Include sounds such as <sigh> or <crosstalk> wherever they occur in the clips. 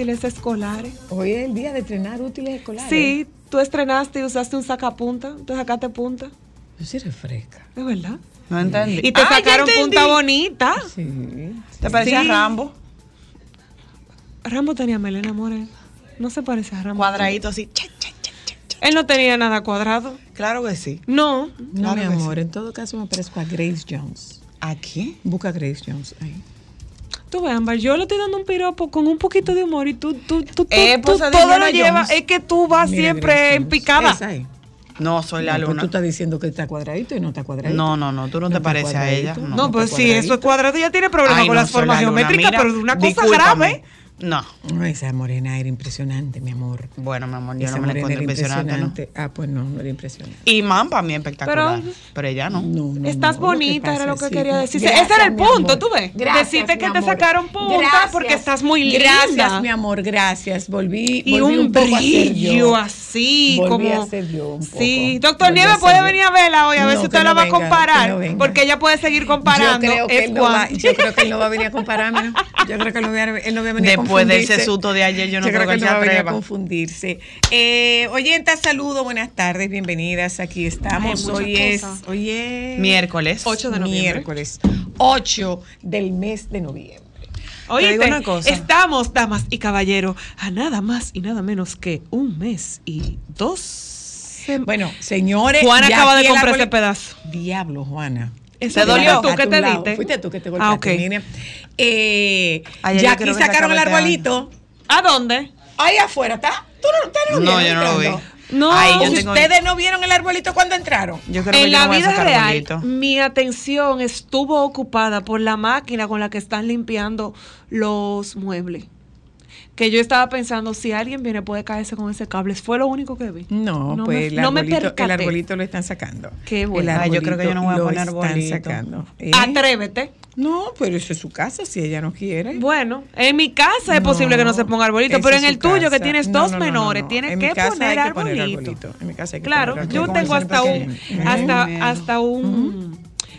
Útiles escolares. Hoy es el día de estrenar útiles escolares. Sí, tú estrenaste y usaste un sacapunta, tú sacaste punta, Tú sí refresca. es verdad. No entendí. Y te Ah, sacaron punta bonita. Sí. ¿Te parecía Sí. Rambo? Rambo tenía melena morena. No se parece a Rambo. Cuadradito así. cha, cha, cha, cha, cha. Él no tenía nada cuadrado. Claro que sí. No. No, Claro mi amor, en todo caso me parezco a Grace Jones. ¿A qué? Busca a Grace Jones ahí. Tú ves, Ámbar, yo le estoy dando un piropo con un poquito de humor y tú, tú, tú, tú, Eh, tú pues, todo lo llevas. Es que tú vas Mira, siempre en picada. No, soy la No, pues luna. tú estás diciendo que está cuadradito y no está cuadradito. No, no, no, tú no te pareces a ella. No, pues sí, eso es cuadradito. cuadrado. Ya tiene problemas Ay, con no, las la formas geométricas, Mira, pero es una cosa discúlpame. grave. No. Ay, esa morena era impresionante, mi amor. Bueno, mi amor, yo Esa no me la era impresionante, ¿no? Ah, pues no, no era impresionante. Y Man para mí espectacular. Pero- Pero, ella no. No, no, Estás no, lo que bonita, era lo que quería decir. gracias, Ese era el punto, amor. tú ves. Gracias, Decirte mi que te sacaron punta Gracias. porque estás muy linda. Gracias, mi amor, gracias. Volví, Y volví un, poco a ser brillo yo. así, Volví como. a ser yo un poco. Sí, doctor Volví ser puede venir a verla hoy, a ver No, si usted la no va a comparar. no porque ella puede seguir comparando. Yo creo, que él no va, no a venir a compararme. ¿no? Yo creo que él no va a, no venir a Después de ese susto de ayer, yo no creo que no va a confundirse. Eh, oyentas, saludos, buenas tardes, bienvenidas. Aquí estamos. Ay, hoy es, hoy es Miércoles. 8 de noviembre. Miércoles 8 del mes de noviembre. Oíste, una cosa. estamos, damas y caballeros, a nada más y nada menos que un mes y dos. Bueno, señores. Juana acaba de comprar ese pedazo. Diablo, Juana. ¿Eso ¿Te dolió? tú tu te lado. diste? Fuiste tú que te Ah, golpeaste. ok. Miriam. Eh, Ayer ya yo aquí que sacaron el arbolito. ¿A dónde? Ahí afuera, ¿está? ¿Tú no, ustedes no, No, yo no lo vi. No, Ay, yo ¿Ustedes tengo- no vieron el arbolito cuando entraron? Yo creo que en yo la vida real, mi atención estuvo ocupada por la máquina con la que están limpiando los muebles. Que yo estaba pensando, si alguien viene puede caerse con ese cable. Fue lo único que vi. No, No pues me- el, no me arbolito, el arbolito lo están sacando. Qué bueno. Yo creo que yo no voy a arbolito poner están arbolito. sacando. ¿Eh? Atrévete. No, pero eso es su casa, si ella no quiere. Bueno, en mi casa es No, posible que no se ponga arbolito, pero en el tuyo que tienes dos no, no, no, menores, no. tienes En que mi casa poner hay que poner arbolito. arbolito. En mi casa hay que Claro, poner yo arbolito. tengo hasta un, hasta, hasta un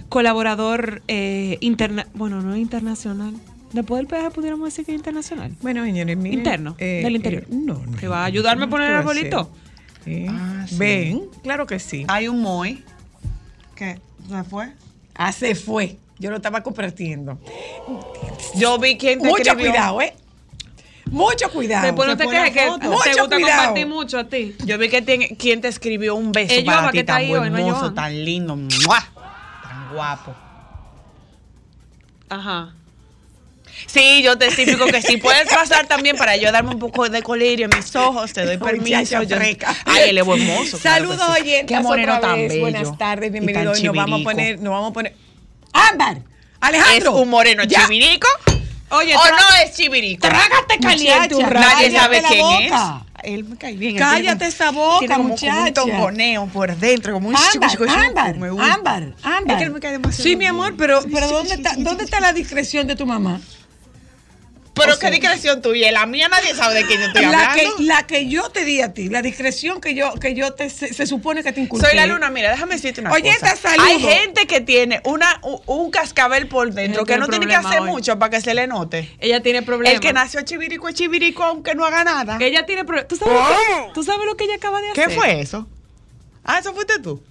colaborador eh, interna bueno, no internacional. Después del peaje pudiéramos decir que es internacional. Bueno, señores, miren, Interno, eh, del interior. eh, no, no. ¿Que va a ayudarme a poner ¿Qué el arbolito? Sí. Ah, sí. Ven, claro que sí. Hay un Moy. ¿Qué? ¿Se fue? Ah, se fue. Yo lo estaba compartiendo. Yo vi quién te Mucho escribió. cuidado, ¿eh? Mucho cuidado. Después no se te pone quejes que te Mucho gusta cuidado. compartir mucho a ti. Yo vi que tiene, quién te escribió un beso Es para ti, que está tan no hermoso, tan lindo, ¡mua! tan guapo. Ajá. Sí, yo te explico que si puedes pasar también para yo darme un poco de colirio en mis ojos, te doy <laughs> permiso. Yo-. Ay, él es buen mozo. claro Saludos que sí. oyentes. Qué moreno otra tan vez. bello. Buenas tardes. Hoy nos vamos a poner, nos vamos a poner. Ámbar. Alejandro. ¿Es un moreno ya. chivirico? Oye, ¿O no es chivirico? Trágate caliente. Nadie sabe quién boca. es. Él me cae bien. Cállate esa boca, tiene como, un tongoneo por dentro, como un Ámbar, chico, chico, ámbar, ámbar, ámbar. Es que él me cae demasiado Sí, mi amor, pero, pero ¿dónde está, ¿dónde está la discreción de tu mamá? Pero O sea- qué discreción tuya, la mía nadie sabe de quién yo estoy La hablando. que, la que yo te di a ti, la discreción que yo, que yo te, se, se supone que te inculqué. Soy la luna, mira, déjame decirte una Oye, cosa. esta saludo. Hay gente que tiene una, un, cascabel por dentro que no tiene que hacer hoy. mucho para que se le note. ella tiene problemas. El que nació chivirico es chivirico aunque no haga nada. Ella tiene problemas. ¿Tú, sabes lo que- ¿Tú sabes lo que ella acaba de hacer? ¿Qué fue eso? Ah, eso fuiste tú.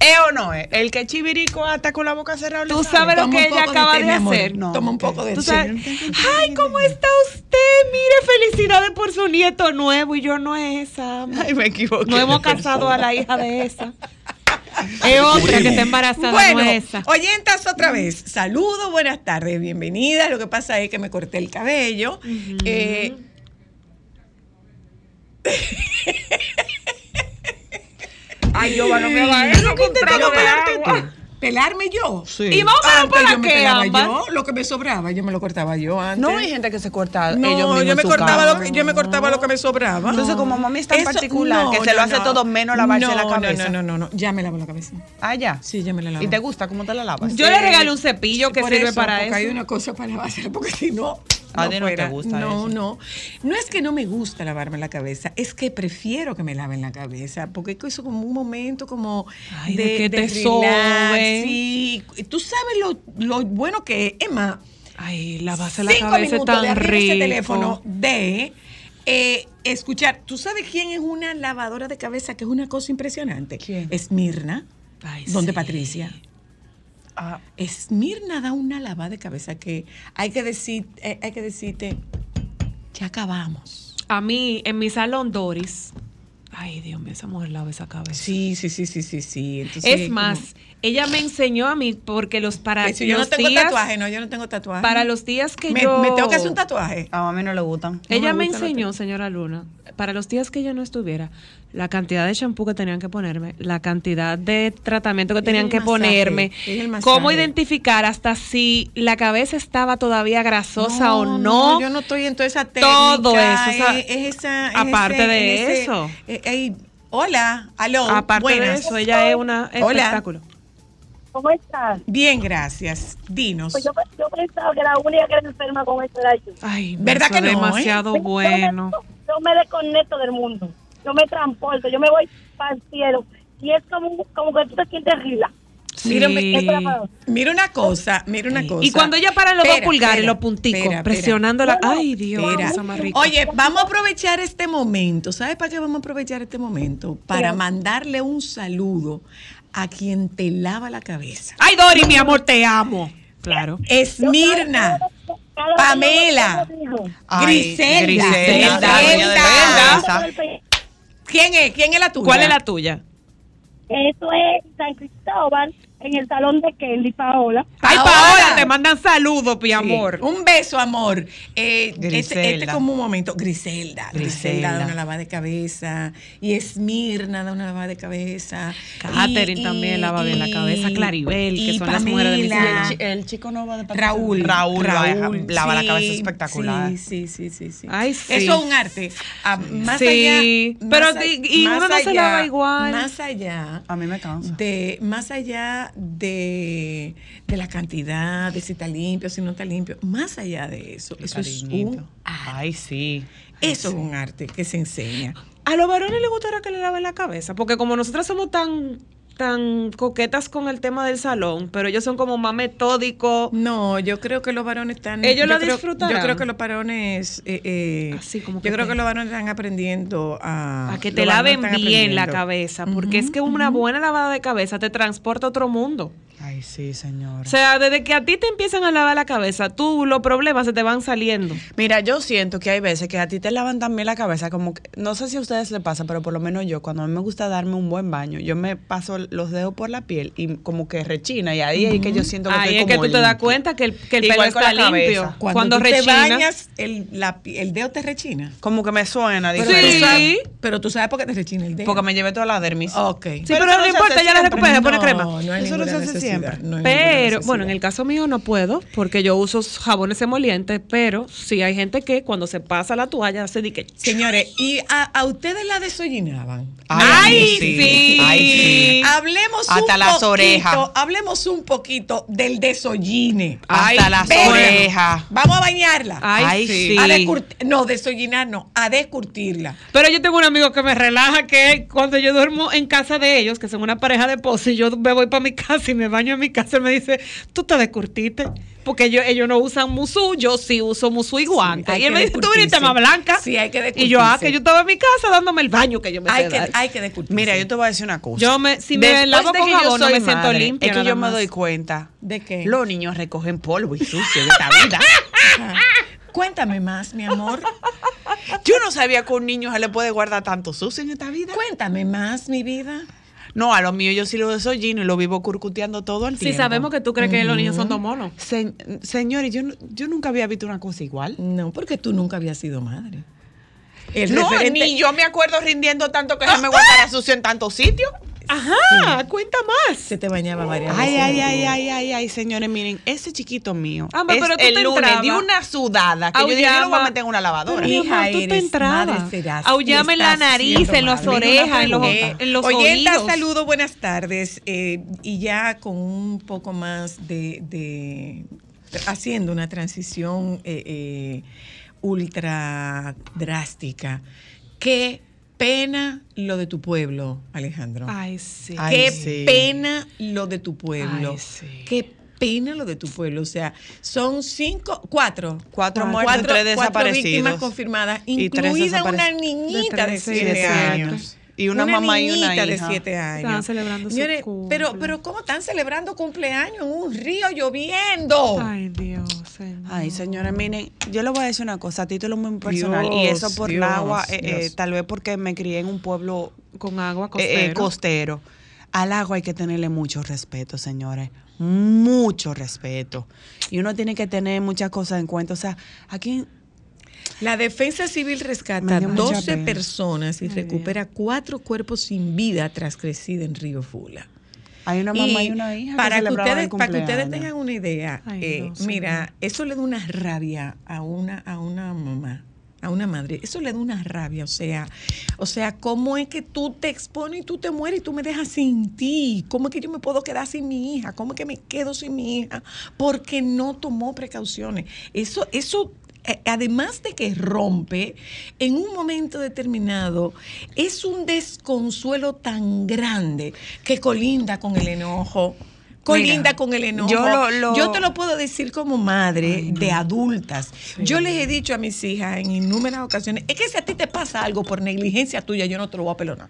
¿Es o no es? El que chivirico hasta con la boca cerrada. ¿Tú sabes lo que ella acaba de, hacer? No, Toma un poco de ¿Tú té. Ay, ¿cómo está usted? Mire, felicidades por su nieto nuevo y yo no es esa. Ay, me equivoqué. No hemos casado a la hija de esa. <laughs> Es otra que está embarazada, Bueno, no es esa. oyentas otra vez. Saludos, buenas tardes, bienvenida. Lo que pasa es que me corté el cabello. Eh, <laughs> Ay, yo no me haga eso. ¿Qué te contrario tengo de pelarte agua. tú? ¿Pelarme yo? Sí. ¿Y vamos Antes para yo me qué, pelaba Ámbar? yo, lo que me sobraba, yo me lo cortaba yo antes. No hay gente que se corta No, ellos mismos yo me cortaba lo que, yo me cortaba lo que me sobraba. Entonces, como mami es tan Eso- particular no, que se no, lo hace no. todo menos lavarse no, la no, cabeza. No, no, no, no, ya me lavo la cabeza. Ah, ya. Sí, ya me la lavo. ¿Y te gusta cómo te la lavas? Yo le regalo un cepillo que Por sirve eso, para porque eso. hay una cosa para <laughs> lavarse, porque si no. Ti no te gusta No, eso. no. No es que no me gusta lavarme la cabeza, es que prefiero que me laven la cabeza, porque es eso como un momento como Ay, de que te relax. Sí, tú sabes lo, lo bueno que es, Emma. Ay, lavarse la cabeza es de tan abrir rico. ese teléfono de eh, escuchar. ¿Tú sabes quién es una lavadora de cabeza que es una cosa impresionante? ¿Quién? Esmirna. Ay, donde sí. Patricia. Ah, Esmirna da una lavada de cabeza que hay que decir, eh, hay que decirte, ya acabamos. A mí, en mi salón Doris. Ay, Dios mío, esa mujer lava esa cabeza. Sí, sí, sí, sí, sí, sí. Entonces, Es más, ella me enseñó a mí porque los para como- que si yo no los tengo días tatuaje, no, yo no tengo tatuaje. para los días que me, yo me tengo que hacer un tatuaje. a mami no le gustan. ella me gusta enseñó, señora Luna, para los días que yo no estuviera, la cantidad de champú que tenían que ponerme, la cantidad de tratamiento que tenían que masaje, ponerme, cómo identificar hasta si la cabeza estaba todavía grasosa o no. Yo no estoy en toda esa técnica. Todo eso, o sea, es, es esa, es aparte ese- de ese- eso. eh, eh, hola, aló. Aparte de eso, ella es una Hola. ¿Cómo estás? Bien, gracias. Dinos. Pues yo, yo pensaba que la única que era enferma con esto era yo. Ay, ¿Verdad que no, eh? demasiado Yo me- bueno. Yo me desconecto del mundo. Yo me transporto, yo me voy para el cielo. Y es como, como que tú te sientes rila. Mira, Sí. Mira una cosa, mira una cosa. Y cuando ella para los dos pulgares, los punticos, presionándola. Ay, Dios. Oye, vamos a aprovechar este momento. ¿Sabes para qué vamos a aprovechar este momento? Para mandarle un saludo a quien te lava la cabeza. Ay, Dori, mi amor, te amo. Claro. Esmirna, Pamela, Ay, Griselda, Griselda, Griselda. ¿Quién es? ¿Quién es la tuya? ¿Cuál es la tuya? Eso es San Cristóbal, en el salón de Kelly Paola. Ay, Paola. Paola, te mandan saludos, mi Sí. amor. Un beso, amor. Eh, este, este como un momento. Griselda. Griselda Griselda. da una lavada de cabeza. Y Esmirna da una lavada de cabeza. Catherine Y- también y- lava bien la cabeza. y- Claribel, que son las mujeres de mi. El, el chico no va de Patricia. Raúl. Raúl, Raúl, lava la sí, cabeza espectacular. Sí, sí, sí, sí. sí. Ay, sí. Eso es un arte. Ah, más Sí, allá. pero más y más uno no se lava igual. Más allá. A mí me cansa. De, más allá de, de la cantidad, de si está limpio, si no está limpio, más allá de eso, eso es un arte. Ay, sí. Eso es un arte que se enseña. A los varones les gustará que le laven la cabeza, porque como nosotras somos tan tan coquetas con el tema del salón, pero ellos son como más metódicos. No, yo creo que los varones están. Ellos lo disfrutarán. Yo creo que los varones. eh, eh, Así como yo creo te- que los varones están aprendiendo a. A que te laven bien la cabeza, porque es que una buena lavada de cabeza te transporta a otro mundo. Ay, sí, señora. O sea, desde que a ti te empiezan a lavar la cabeza, tú los problemas se te van saliendo. Mira, yo siento que hay veces que a ti te lavan también la cabeza, como que, no sé si a ustedes les pasa, pero por lo menos yo, cuando a mí me gusta darme un buen baño, yo me paso los dedos por la piel y como que rechina, y ahí es que yo siento que Ahí estoy es que tú te das cuenta que el, que el pelo está limpio. Cuando, Cuando, tú rechina. te bañas, el, la el dedo te rechina. Como que me suena, Pero tú Sí. sabes- Pero tú sabes por qué te rechina el dedo. Porque me llevé toda la dermis. Ok. Sí, pero, no importa, ya la recupera, se pone crema. No, no hay Eso no se hace necesidad, no Pero, bueno, en el caso mío no puedo, porque yo uso jabones emolientes, pero sí hay gente que cuando se pasa la toalla se dice que... Señores, ¿y a, a ustedes la desollinaban? ¡Ay, sí! Ay, sí. Hablemos Hasta un las poquito, orejas. hablemos un poquito del desolline. Hasta las pero- orejas. Vamos a bañarla. Ay, Ay, sí. sí. A no, desollinar no, a descurtirla. Pero yo tengo un amigo que me relaja que cuando yo duermo en casa de ellos, que son una pareja de y yo me voy para mi <laughs> casa y me baño en mi casa, él me dice, tú te descurtiste. Porque ellos, ellos no usan musú, yo sí uso musú y guantes. y él me dice, tú descurtirse. viniste más blanca. Sí, hay que Y yo, ah, descurtirse. que yo estaba en mi casa dándome el baño que yo me Hay sé que, dar. hay que descurtirse. Mira, yo te voy a decir una cosa. Yo me- si me lavo con jabón, no me siento madre, limpia, Es que yo me doy cuenta. ¿De qué? Los niños recogen polvo y sucio de esta vida. <laughs> Cuéntame más, mi amor. Yo no sabía que a un niño se le puede guardar tanto sucio en esta vida. Cuéntame más, mi vida. No, a los míos yo sí lo desollino y lo vivo curcuteando todo el Si tiempo. sabemos que tú crees que los niños son dos monos. Se- señores, yo, yo nunca había visto una cosa igual. No, porque tú nunca habías sido madre. El no, referente- ni yo me acuerdo rindiendo tanto que se me guardara sucio en tantos sitios. Ajá, cuenta más. Se te bañaba varias Ay, veces. ay, ay, ay, ay, ay, señores, miren, ese chiquito mío. Ah, pero tú el te lunes entrabas. de una sudada que yo dije, yo lo voy a meter en una lavadora. Pero, Hija, amor, tú te eres entrabas. madre, serás, y Aullame en la nariz, en las orejas, en los, en los oyenta, oídos. saludo, buenas tardes. eh, y ya con un poco más de, de- haciendo una transición eh, eh, ultra drástica. Qué pena lo de tu pueblo, Alejandro. Ay, sí. Ay, Qué sí. pena lo de tu pueblo. Ay, sí. Qué pena lo de tu pueblo. O sea, son cinco, cuatro. Cuatro muertos, tres cuatro víctimas confirmadas, incluida una niñita De de, tres, siete siete años. años. Y una mamá y una niñita de hija. siete años. Estaban celebrando su Señores, pero, cumple. pero ¿cómo están celebrando cumpleaños en un río lloviendo? Ay, Dios, señor. Ay, señores, miren, yo le voy a decir una cosa a título muy personal. y eso por Dios, Nagua, eh, eh, tal vez porque me crié en un pueblo Con agua eh, costero. eh, costero. Al agua hay que tenerle mucho respeto, señores. Mucho respeto. Y uno tiene que tener muchas cosas en cuenta. O sea, aquí La Defensa Civil rescata Me dio mucha 12 pena. personas y Ay, recupera cuatro cuerpos sin vida tras crecida en Río Fula. hay una mamá y, una hija para que ustedes, el para que ustedes tengan una idea, Ay, eh, no, señor. mira, eso le da una rabia a una, a una mamá, a una madre. Eso le da una rabia, o sea, o sea, cómo es que tú te expones y tú te mueres y tú me dejas sin ti. ¿Cómo es que yo me puedo quedar sin mi hija? ¿Cómo es que me quedo sin mi hija? Porque no tomó precauciones. Eso, eso además de que rompe, en un momento determinado es un desconsuelo tan grande que colinda con el enojo. Colinda Mira, con el enojo. yo lo- lo- Yo te lo puedo decir como madre de adultas. Yo les he dicho a mis hijas en innumerables ocasiones, es que si a ti te pasa algo por negligencia tuya, yo no te lo voy a perdonar.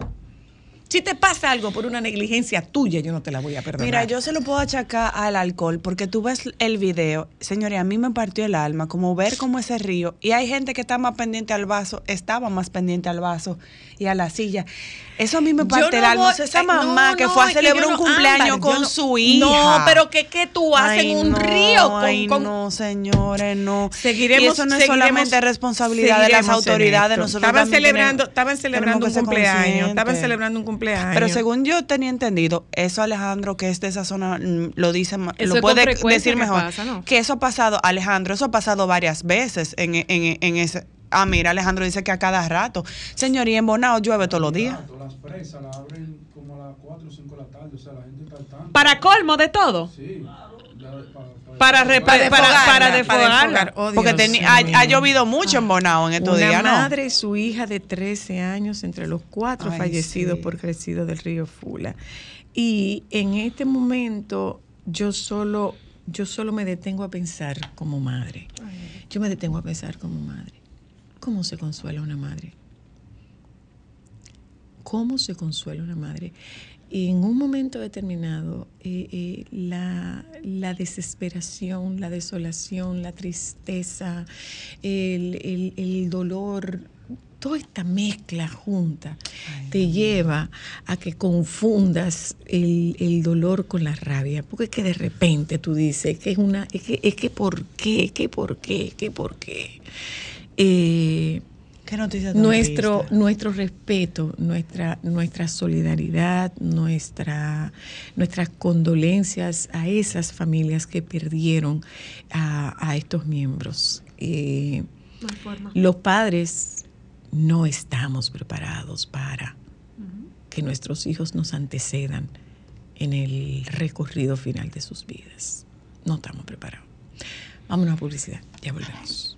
Si te pasa algo por una negligencia tuya, yo no te la voy a perdonar. Mira, yo se lo puedo achacar al alcohol porque tú ves el video, señores, a mí me partió el alma como ver cómo ese río y hay gente que está más pendiente al vaso, estaba más pendiente al vaso y a la silla. Eso a mí me parte el no alma. voy- O sea, esa mamá no, que fue a que celebrar un no- cumpleaños Ámbar, con no- su hija. No, pero que qué tú haces Ay, en un no, río con, ay, con- no, señores, no. Seguiremos, y eso no es seguiremos- solamente responsabilidad de las en autoridades. Nosotros estaban celebrando, tenemos- estaban celebrando un que cumpleaños, estaban celebrando un cumpleaños. Pero según yo tenía entendido, eso Alejandro, que es de esa zona, mm, lo dice, Eso lo puede decir que mejor. pasa, ¿no? Que eso ha pasado, Alejandro, eso ha pasado varias veces en, en, en ese. Ah, mira, Alejandro dice que a cada rato. Señor, y en Bonao llueve todos los días. Las presas las abren como a las 4 o 5 de la tarde, o sea, la gente está al tanto. Para colmo de todo. Sí. Para, Para, para, desfogarla. Oh, Porque ha, llovido mucho en Bonao en estos Una días, ¿no? madre y su hija de 13 años, entre los cuatro Ay, fallecidos sí. por crecido del río Fula. Y en este momento yo solo, yo solo me detengo a pensar como madre. Yo me detengo a pensar como madre. ¿Cómo se consuela una madre? ¿Cómo se consuela una madre? Y en un momento determinado, eh, eh, la, la desesperación, la desolación, la tristeza, el, el- el dolor, toda esta mezcla junta te lleva a que confundas el, el dolor con la rabia. Porque es que de repente tú dices que es una, es que, es que por qué, que por qué, que por qué. Eh, Qué noticia tan nuestro, triste. nuestro respeto, nuestra, nuestra solidaridad, nuestra, nuestras condolencias a esas familias que perdieron a, a estos miembros. Eh, los padres no estamos preparados para que nuestros hijos nos antecedan en el recorrido final de sus vidas. No estamos preparados. Vamos a una publicidad, ya volvemos.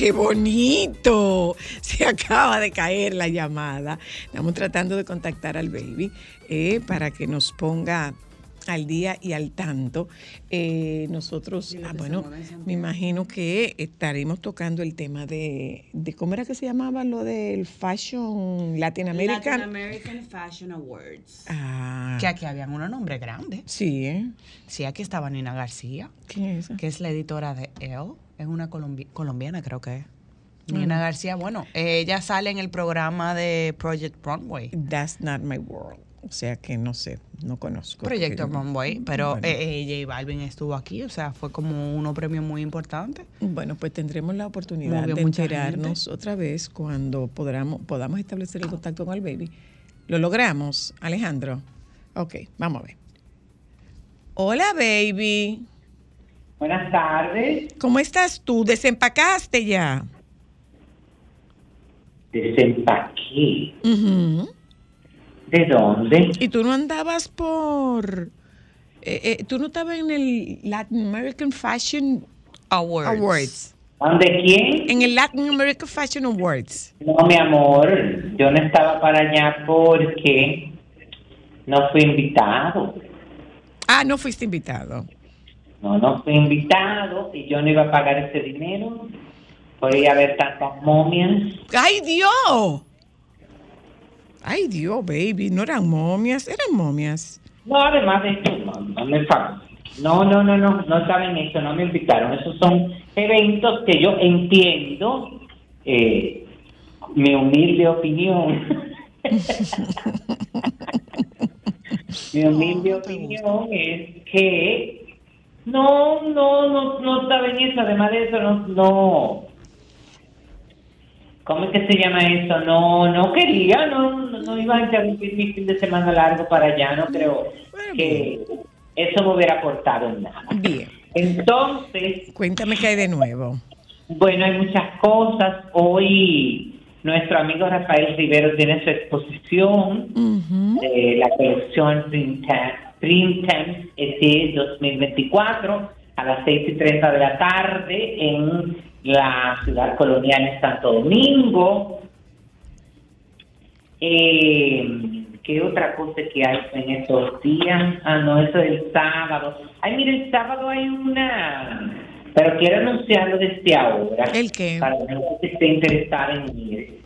qué bonito! <laughs> Se acaba de caer la llamada. Estamos tratando de contactar al baby eh, para que nos ponga al día y al tanto. Eh, nosotros, ah, bueno, me imagino que estaremos tocando el tema de, de ¿cómo era que se llamaba lo del Fashion Latin American? Latin American Fashion Awards. Ah, Que aquí habían unos nombres grandes. sí, ¿eh? Sí, aquí estaba Nina García, ¿Quién es esa? que es la editora de Elle. Es una colombi- colombiana, creo que es. Nina García, bueno, ella sale en el programa de Project Runway. That's not my world. O sea que no sé, no conozco. Proyecto Runway, pero Bueno. eh, eh, J Balvin estuvo aquí, o sea, fue como unos premios muy importantes. Bueno, pues tendremos la oportunidad Movió de enterarnos otra vez cuando podamos, podamos establecer el contacto con el baby. ¿Lo logramos, Alejandro? Ok, vamos a ver. Hola, baby. Buenas tardes. ¿Cómo estás tú? ¿Desempacaste ya? Desempaqué. Ujú. ¿De dónde? ¿Y tú no andabas por... eh, eh, ¿Tú no estabas en el Latin American Fashion Awards. Awards? ¿Dónde quién? En el Latin American Fashion Awards. No, mi amor, yo no estaba para allá porque no fui invitado. Ah, no fuiste invitado. No, no fui invitado y yo no iba a pagar ese dinero. Podía haber tantas momias. ¡Ay, Dios! Ay, Dios, baby. No eran momias, eran momias. No, además de esto, no, no me No, no, no, no, no saben eso, no me invitaron. Esos son eventos que yo entiendo, eh, mi humilde opinión. <laughs> mi humilde opinión es que no, no, no, no saben eso. Además de eso, no, no. ¿Cómo es que se llama eso? No, no quería, no, no, iba a interrumpir mi fin de semana largo para allá, no creo que eso me hubiera aportado en nada. Bien. Entonces, Cuéntame qué hay de nuevo. bueno, hay muchas cosas. Hoy nuestro amigo Rafael Rivero tiene su exposición de la colección Printemps ET 2024 a las 6 y 30 de la tarde en la ciudad colonial en Santo Domingo. Eh, ¿Qué otra cosa que hay en estos días? Ah, no, eso es el sábado. Ay, mire, el sábado hay una... Pero quiero anunciarlo desde ahora. ¿El qué? Para la gente que esté interesada en ir.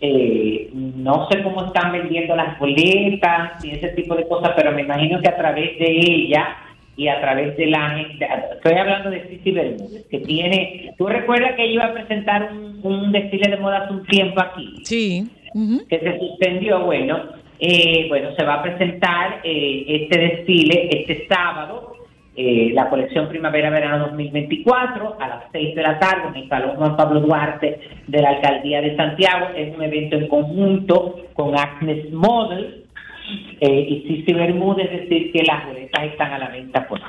Eh, no sé cómo están vendiendo las boletas y ese tipo de cosas, pero me imagino que a través de ella y a través de la gente, estoy hablando de Cici Bermúdez, que tiene, tú recuerdas que iba a presentar un, un desfile de moda hace un tiempo aquí, Sí. Que se suspendió, bueno, eh, bueno, se va a presentar eh, este desfile este sábado, eh, la colección Primavera-Verano 2024 a las 6 de la tarde en el Salón Juan Pablo Duarte de la Alcaldía de Santiago. Es un evento en conjunto con Agnes Model eh, y Cici Bermúdez, decir, que las boletas están a la venta por.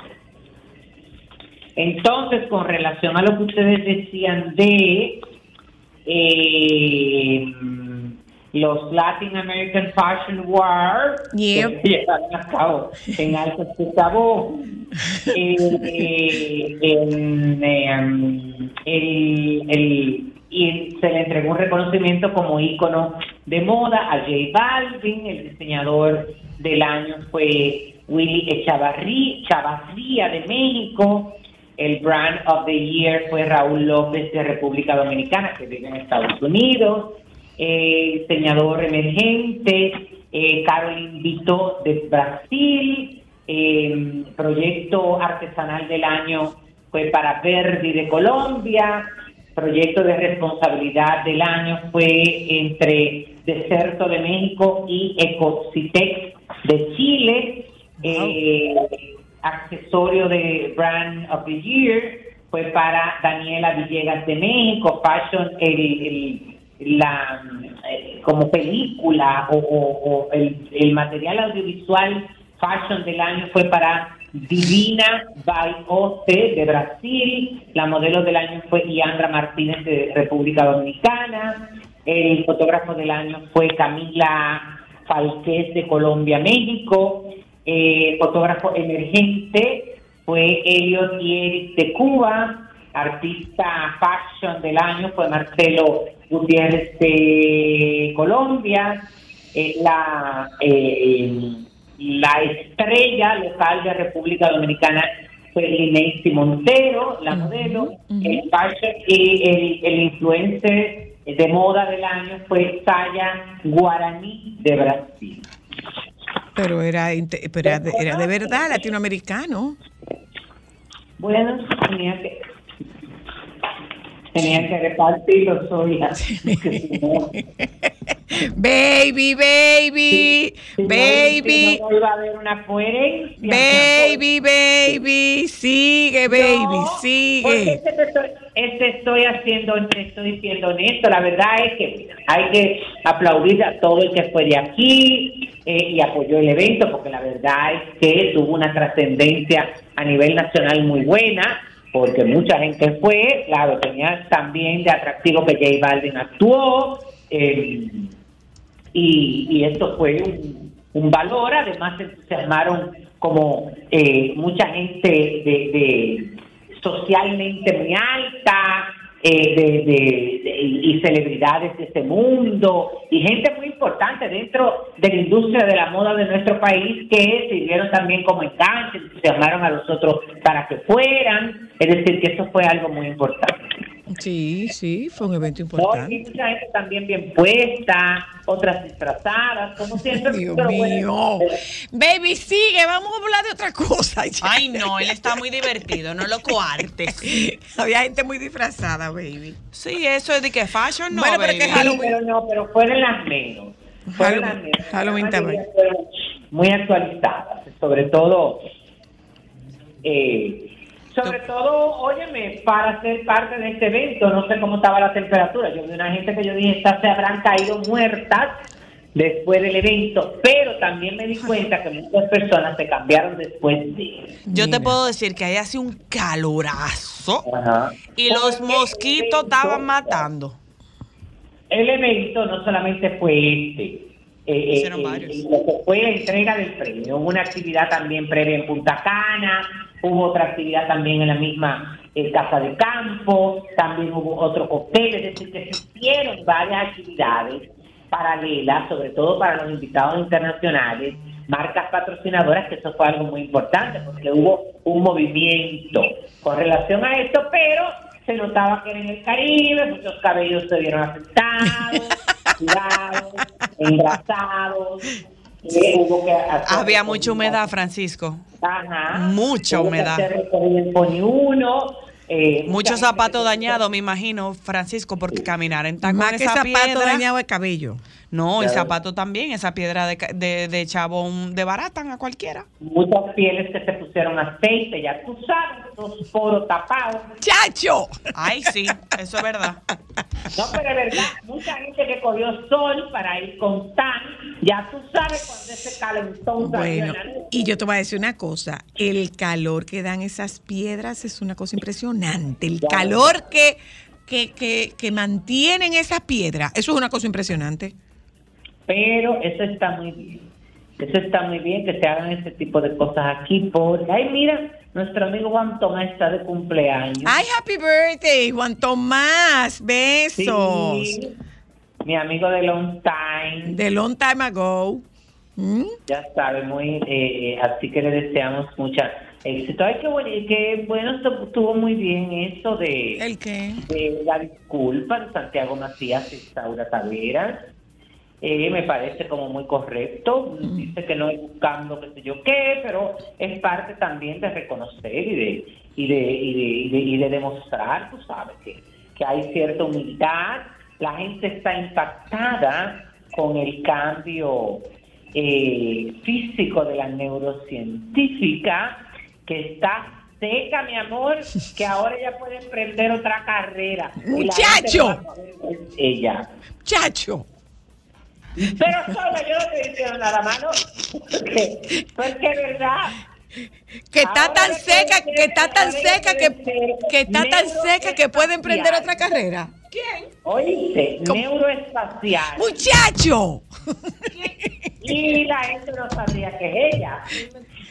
Entonces, con relación a lo que ustedes decían de eh, los Latin American Fashion Awards Yep. que llevaron a cabo en Alto Cabo, eh, <laughs> eh, en, el- el- y se le entregó un reconocimiento como ícono de moda a J Balvin, el diseñador del año fue Willy Echavarri, Chavarría de México, el Brand of the Year fue Raúl López de República Dominicana, que vive en Estados Unidos, eh, diseñador emergente, eh, Caroline Vito de Brasil, eh, proyecto artesanal del año fue para Verdi de Colombia, proyecto de responsabilidad del año fue entre Deserto de México y Ecocitex de Chile, eh, accesorio de Brand of the Year fue para Daniela Villegas de México, Fashion, el, el- la, eh, como película o, o- o el, el material audiovisual Fashion del año fue para Divina Baiote de Brasil, la modelo del año fue Iandra Martínez de República Dominicana, el fotógrafo del año fue Camila Falqués de Colombia, México, fotógrafo emergente fue Elliot Eric de Cuba, artista fashion del año fue Marcelo Gutiérrez de Colombia, eh, la, eh, la estrella local de República Dominicana fue Lineisi Montero, la modelo, el fashion y el, el influencer de moda del año fue Saya Guaraní de Brasil. Pero era, pero era, de, era de verdad latinoamericano. Bueno, tenía que tenía que <laughs> porque si no- Baby, baby, si no- baby, si no, iba a haber una coherencia. baby, baby, sigue, baby, sigue. es que te estoy, es que estoy haciendo, te estoy siendo honesto. La verdad es que hay que aplaudir a todo el que fue de aquí eh, y apoyó el evento, porque la verdad es que tuvo una trascendencia a nivel nacional muy buena, porque mucha gente fue, claro, tenía también de atractivo que J Balvin actuó. eh, y, y esto fue un, valor, además se entusiasmaron como eh, mucha gente de socialmente muy alta eh, de, de- y celebridades de este mundo y gente muy importante dentro de la industria de la moda de nuestro país que sirvieron también como enganche, entusiasmaron a los otros para que fueran, es decir, que eso fue algo muy importante. Sí, sí, fue un evento No, importante. y mucha gente también bien puesta, otras disfrazadas, como siempre. Dios pero bueno, mío. eh, Baby, sigue, vamos a hablar de otra cosa. <laughs> ya. Ay, no, él está muy divertido, no lo coartes. <laughs> Había gente muy disfrazada, baby. Sí, eso es de que fashion, no, Bueno, pero baby. que sí, Halloween. pero no, pero fueron las menos. Fueron las menos. Halloween también. Muy actualizadas, sobre todo. eh, sobre todo, óyeme, para ser parte de este evento, no sé cómo estaba la temperatura. Yo vi una gente que yo dije, estas se habrán caído muertas después del evento, pero también me di cuenta que muchas personas se cambiaron después de. Yo te puedo decir que ahí hace un calorazo Ajá. y los mosquitos estaban matando. El evento no solamente fue este, eh, eh, eh, fue la entrega del premio, hubo una actividad también previa en Punta Cana, hubo otra actividad también en la misma eh, Casa de Campo, también hubo otro cóctel, es decir, que se hicieron varias actividades paralelas, sobre todo para los invitados internacionales, marcas patrocinadoras, que eso fue algo muy importante, porque hubo un movimiento con relación a esto, pero se notaba que era en el Caribe, muchos cabellos se vieron afectados, <laughs> sudados, engrasados, eh, hubo que hacer Había mucha humedad, Francisco. Ajá. Mucha Hubo humedad. uno, eh, Muchos zapatos dañados, me imagino, Francisco, porque caminar en tacón Más que esa zapato piedra. dañado el cabello. No, y Claro. zapato también, esa piedra de, de, de chabón de baratan a cualquiera. Muchas pieles que se pusieron aceite, ya tú sabes, los poros tapados. ¡Chacho! Ay, sí, eso es verdad. No, pero es verdad, mucha gente que cogió sol para ir con tan, ya tú sabes cuando ese calentón Bueno, y yo te voy a decir una cosa, el calor que dan esas piedras es una cosa impresionante, el calor que, que, que, que mantienen esas piedras, eso es una cosa impresionante. Pero eso está muy bien. Eso está muy bien que se hagan este tipo de cosas aquí porque, ay, mira, nuestro amigo Juan Tomás está de cumpleaños. Ay, happy birthday, Juan Tomás. Besos. Sí, mi amigo de long time. De long time ago. ¿Mm? Ya sabe, muy, eh, así que le deseamos mucha éxito. Ay, qué bueno, qué bueno estu- estuvo muy bien eso de, ¿El qué? de la disculpa de Santiago Macías y Saura Taveras. Eh, me parece como muy correcto. Dice que no es buscando qué sé yo qué, pero es parte también de reconocer y de, y de, y de, y de, y de demostrar, tú sabes, que, que hay cierta humildad. La gente está impactada con el cambio eh, físico de la neurocientífica que está seca, mi amor, que ahora ya puede emprender otra carrera. Muchacho. Ella. Chacho. Pero sola, yo no estoy diciendo nada malo. Porque, porque es verdad. Que está Ahora tan seca, que está tan seca que, que está tan seca que puede emprender otra carrera. Oíste, neuroespacial. Muchacho. Y la gente no sabía que es ella.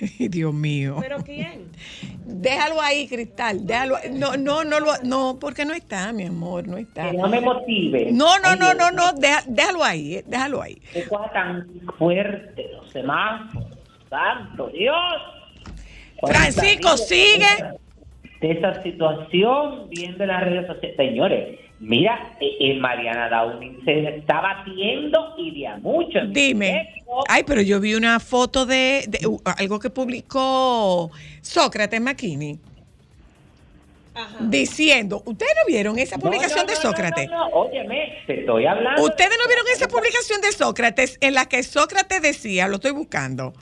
Ay, <laughs> Dios mío. ¿Pero quién? Déjalo ahí, Cristal. Déjalo. ahí. No, no, no, lo- no, porque no está, mi amor, no está. Que no me motive. No, no, no, no, no, deja- déjalo ahí, eh, déjalo ahí. Qué cosa tan fuerte, los semáforos. Santo Dios. Francisco, sigue. De esa situación, viendo en las redes sociales. Señores, mira, eh, eh, Mariana Downing se está batiendo y de a mucho. Dime. Ay, pero yo vi una foto de, de, uh, algo que publicó Sócrates McKinney. Diciendo, ¿ustedes no vieron esa publicación no, de no, Sócrates? No, no, óyeme, te estoy hablando. ¿Ustedes no vieron esa publicación de Sócrates en la que Sócrates decía, lo estoy buscando,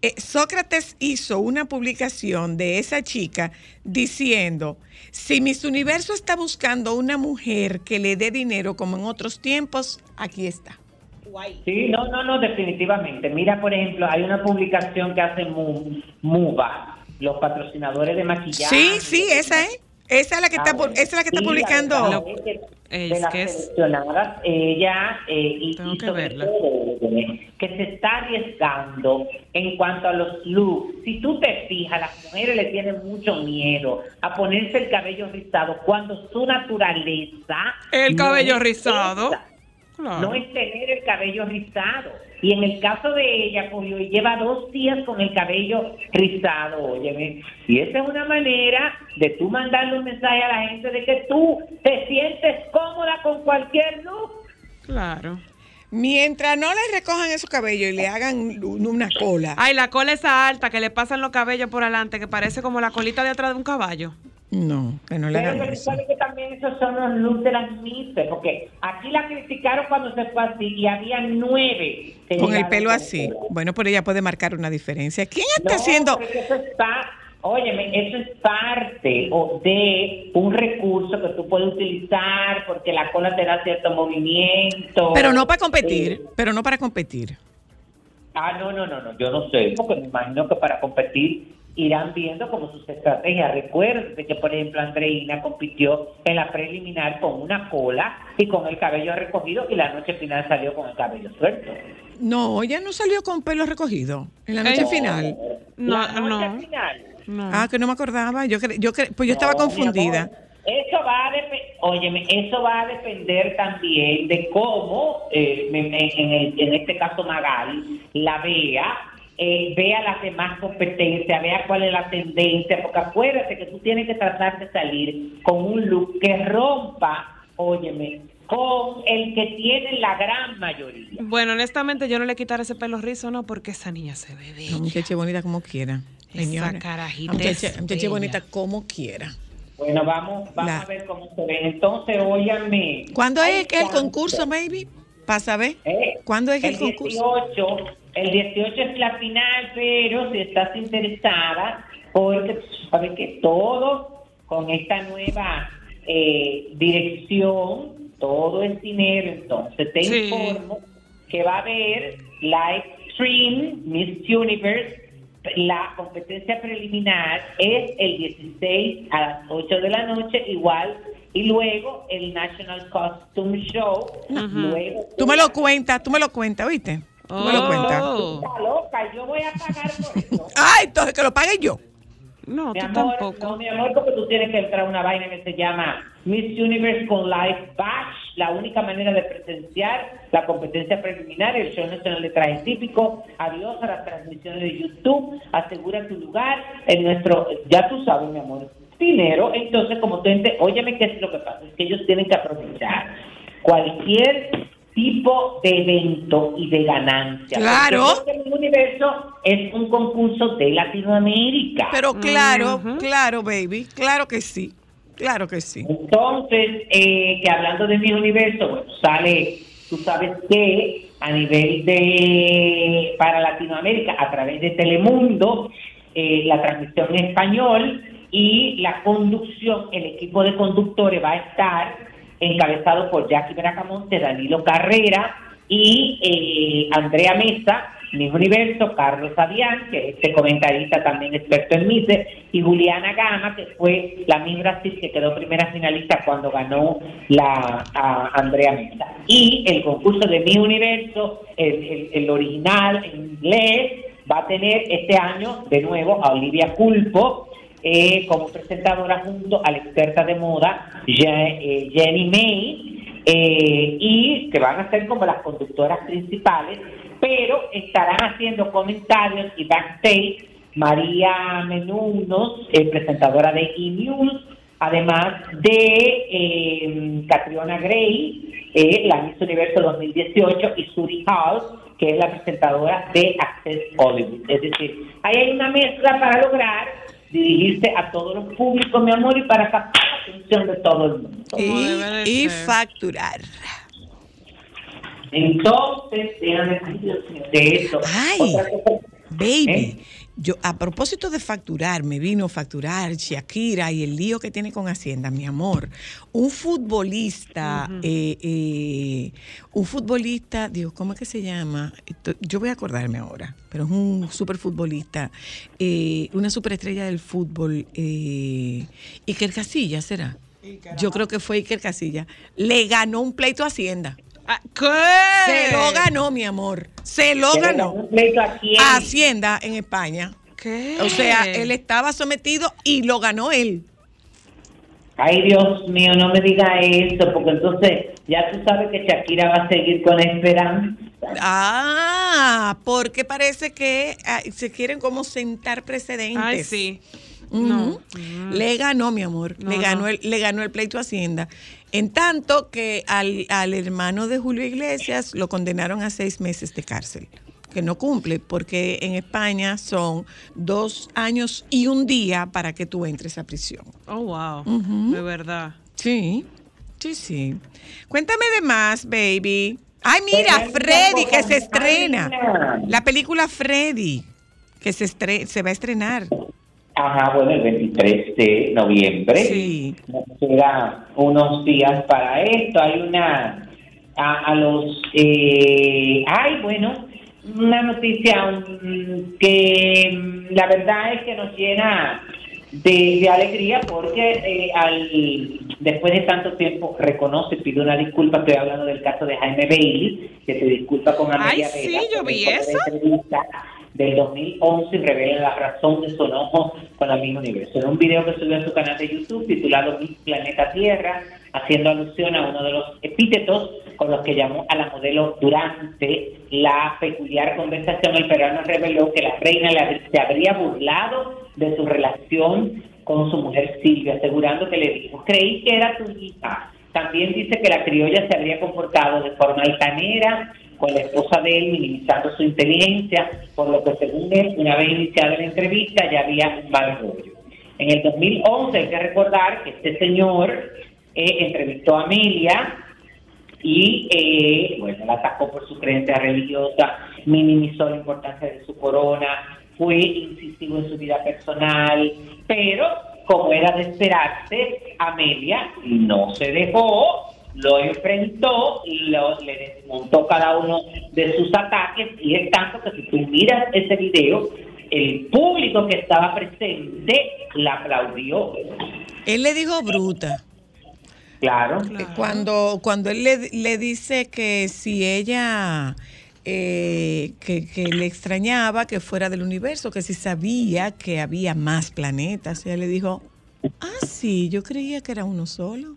eh, Sócrates hizo una publicación de esa chica diciendo, si Miss Universo está buscando una mujer que le dé dinero como en otros tiempos, aquí está. Sí, no, no, no, definitivamente. Mira, por ejemplo, hay una publicación que hace Mu- Muba, los patrocinadores de maquillaje. Sí, sí, esa es. Esa es la que está, esa es la que está publicando. la es de las que es- seleccionadas, ella eh, y, Tengo y que sobre verla. todo, que se está arriesgando en cuanto a los looks. Si tú te fijas, las mujeres le tienen mucho miedo a ponerse el cabello rizado cuando su naturaleza El no cabello rizado. esa. Claro. No es tener el cabello rizado. Y en el caso de ella, y lleva dos días con el cabello rizado, óyeme. Y esa es una manera de tú mandarle un mensaje a la gente de que tú te sientes cómoda con cualquier look. Claro. Mientras no le recojan esos cabellos y le hagan una cola. Ay, la cola esa alta que le pasan los cabellos por adelante, que parece como la colita de atrás de un caballo. No, que no le Pero hagan eso. que también esos son los looks de las Mises, porque aquí la criticaron cuando se fue así y había nueve. Con el pelo así. Bueno, pero ella puede marcar una diferencia. ¿Quién está No, haciendo? eso está, óyeme, eso es parte de un recurso que tú puedes utilizar porque la cola te da cierto movimiento. Pero no para competir, Eh, pero no para competir. ah, no, no, no, no, yo no sé, porque me imagino que para competir irán viendo como sus estrategias. Recuerden que, por ejemplo, Andreina compitió en la preliminar con una cola y con el cabello recogido y la noche final salió con el cabello suelto. No, ella no salió con pelo recogido en la noche Eh, final. No, la noche no. final. No. Ah, que no me acordaba. Yo, cre- yo cre- pues yo estaba confundida. Eso va a depender, óyeme, eso va a depender también de cómo, eh, en, el- en este caso Magali, la vea, eh, vea las demás competencias, vea cuál es la tendencia, porque acuérdate que tú tienes que tratar de salir con un look que rompa, óyeme, con el que tiene la gran mayoría. Bueno, honestamente yo no le quitaré ese pelo rizo, no, porque esa niña se ve La bella. muchacha bonita como quiera. Esa Señora. carajita La muchacha, es bonita como quiera. Bueno, vamos, vamos La- a ver cómo se ve. Entonces, óyame. ¿Cuándo es que el concurso, baby? Para saber. ¿Eh? ¿Cuándo es el, el concurso? 18, el 18 es la final, pero si estás interesada, porque sabes que todo con esta nueva eh, dirección, todo es dinero, entonces te Sí. informo que va a haber la Extreme Miss Universe, la competencia preliminar es el 16 a las 8 de la noche, igual, y luego el National Costume Show, luego Tú me lo cuentas, tú me lo cuentas, ¿oíste? Tú me lo cuentas. Oh. Está loca, yo voy a pagar por eso. <laughs> Ah, entonces que lo pague yo. No, Mi tú amor, tampoco. no, mi amor, porque tú tienes que entrar a una vaina que se llama Miss Universe con Live Bash, la única manera de presenciar la competencia preliminar, el show nacional de traje típico. Adiós a las transmisiones de YouTube. Asegura tu lugar en nuestro, ya tú sabes, mi amor, dinero. Entonces, como tú entiendes, óyeme, ¿qué es lo que pasa? Es que ellos tienen que aprovechar cualquier tipo de evento y de ganancia. Claro. Porque el universo es un concurso de Latinoamérica. Pero claro, claro, baby, claro que sí, claro que sí. Entonces, eh, que hablando de mi universo, bueno, sale, tú sabes que a nivel de, para Latinoamérica, a través de Telemundo, eh, la transmisión en español y la conducción, el equipo de conductores va a estar encabezado por Jackie Bracamonte, Danilo Carrera y eh, Andrea Mesa, mi universo, Carlos Avián, que es este comentarista también experto en Mises, y Juliana Gama, que fue la Miss Brasil que quedó primera finalista cuando ganó la a Andrea Mesa. Y el concurso de Mi Universo, el, el- el original en inglés, va a tener este año de nuevo a Olivia Culpo eh, como presentadora junto a la experta de moda eh, Jenny May eh, y que van a ser como las conductoras principales, pero estarán haciendo comentarios y backstage María Menunos, eh, presentadora de E-News, además de Catriona Gray, la Miss Universo 2018, y Suri Hall, que es la presentadora de Access Hollywood. Es decir, ahí hay una mezcla para lograr dirigirse a todos los públicos, mi amor, y para captar la atención de todo el mundo. De Y, facturar. Entonces, déjame mío, de eso. Ay. Cosa- Baby, ¿Eh? Yo a propósito de facturar, me vino a facturar Shakira y el lío que tiene con Hacienda, mi amor. Un futbolista, eh, eh, un futbolista, digo, ¿cómo es que se llama? Esto- Yo voy a acordarme ahora, pero es un superfutbolista, eh, una superestrella del fútbol, eh, Iker Casillas, ¿será? Yo creo que fue Iker Casillas. Le ganó un pleito a Hacienda. Ah, ¿Qué? Se lo ganó, mi amor. Se lo ganó. a Hacienda en España. ¿Qué? O sea, él estaba sometido y lo ganó él. Ay, Dios mío, no me diga eso, porque entonces ya tú sabes que Shakira va a seguir con la esperanza. Ah, porque parece que se quieren como sentar precedentes. Ay, sí. No. Le ganó, mi amor. No, le, ganó no. El, le ganó el pleito a Hacienda. En tanto que al, al hermano de Julio Iglesias lo condenaron a seis meses de cárcel. Que no cumple, porque en España son dos años y un día para que tú entres a prisión. Oh, wow. De verdad. Sí, sí, sí. Cuéntame de más, baby. Ay, mira, Freddy, que se estrena. La película Freddy, que se, estre- se va a estrenar. Ajá, bueno, el 23 de noviembre. Sí. Nos quedan unos días para esto. Hay una. A, a los. Eh, ay, bueno, una noticia mm, que mm, la verdad es que nos llena de, de alegría porque eh, al después de tanto tiempo reconoce, pide una disculpa. Estoy hablando del caso de Jaime Bailey, que se disculpa con Amelia Ay, sí, yo vi eso. Del 2011 y revela la razón de su enojo con la misma universo. En un video que subió a su canal de YouTube titulado Mi Planeta Tierra, haciendo alusión a uno de los epítetos con los que llamó a la modelo durante la peculiar conversación, el peruano reveló que la reina se habría burlado de su relación con su mujer Silvia, asegurando que le dijo, creí que era tu hija. También dice que la criolla se habría comportado de forma altanera con la esposa de él, minimizando su inteligencia, por lo que según él, una vez iniciada la entrevista, ya había un mal rollo. En el 2011 hay que recordar que este señor eh, entrevistó a Amelia y eh, bueno, la atacó por su creencia religiosa, minimizó la importancia de su corona, fue incisivo en su vida personal, pero como era de esperarse, Amelia no se dejó, lo enfrentó, lo, le desmontó cada uno de sus ataques y es tanto que si tú miras ese video, el público que estaba presente la aplaudió. Él le dijo bruta. Claro. Eh, Cuando, cuando él le, le dice que si ella eh, que, que le extrañaba que fuera del universo, que si sabía que había más planetas. Y ella le dijo, ah, sí, yo creía que era uno solo.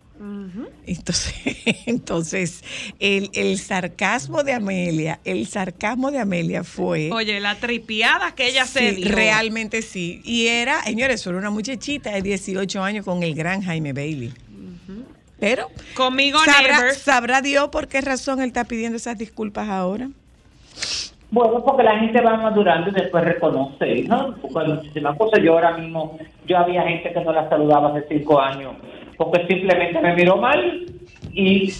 Entonces, <laughs> entonces el, el sarcasmo de Amelia, el sarcasmo de Amelia fue... Oye, la tripiada que ella se dio. realmente sí. Y era, señores, solo una muchachita de 18 años con el gran Jaime Bailey. Pero Conmigo sabrá, never. sabrá Dios por qué razón él está pidiendo esas disculpas ahora. Bueno, porque la gente va madurando y después reconoce, ¿no? Porque muchísimas cosas. Yo ahora mismo, yo había gente que no la saludaba hace cinco años porque simplemente me miró mal y,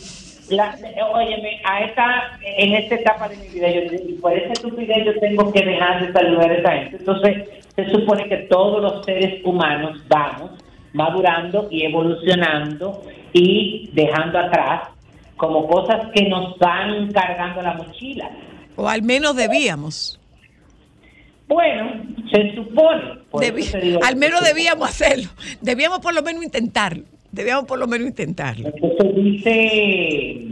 la, óyeme, a esta, en esta etapa de mi vida, yo y por esa estupidez yo tengo que dejar de saludar a esa gente. Entonces, se supone que todos los seres humanos vamos madurando y evolucionando y dejando atrás como cosas que nos van cargando la mochila. O al menos debíamos. Bueno, se supone. Debi- al menos debíamos hacerlo. Debíamos por lo menos intentarlo. Debíamos por lo menos intentarlo. Entonces dice,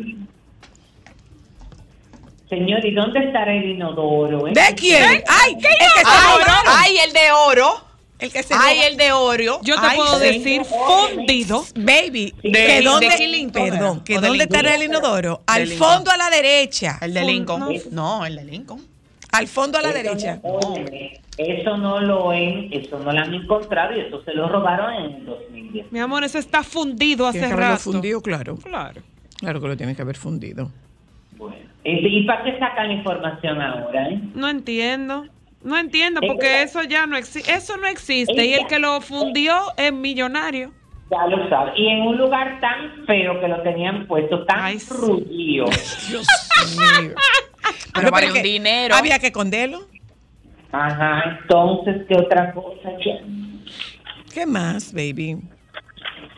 señor, ¿y dónde estará el inodoro? eh? ¿De quién? ¡Ay! ¿Qué el que se Ay, ay, el de oro. El que se Ay, roba- el de oro. Yo te Ay, puedo sí. decir fundido. Baby, De- que de dónde, Clinton, perdón, ¿era? que ¿O de dónde Lincoln? estará el inodoro, al Lincoln. fondo a la derecha, El de Lincoln. No, el de Lincoln. Al fondo a la Eso derecha. no- eso no lo en, eso no lo han encontrado y eso se lo robaron en el 2010. Mi amor, eso está fundido hace que rato. fundido, claro. Claro. Claro que lo tienes que haber fundido. Bueno, ¿y para qué sacan la información ahora? Eh? No entiendo. No entiendo, porque que- eso ya no existe. Eso no existe. Y el que lo fundió es millonario. Ya lo sabes. Y en un lugar tan feo que lo tenían puesto, tan Ay, sí. rullido. Dios mío. <laughs> Pero vale un dinero. Había que esconderlo. Ajá, entonces, ¿qué otra cosa? Ya, ¿Qué más, baby?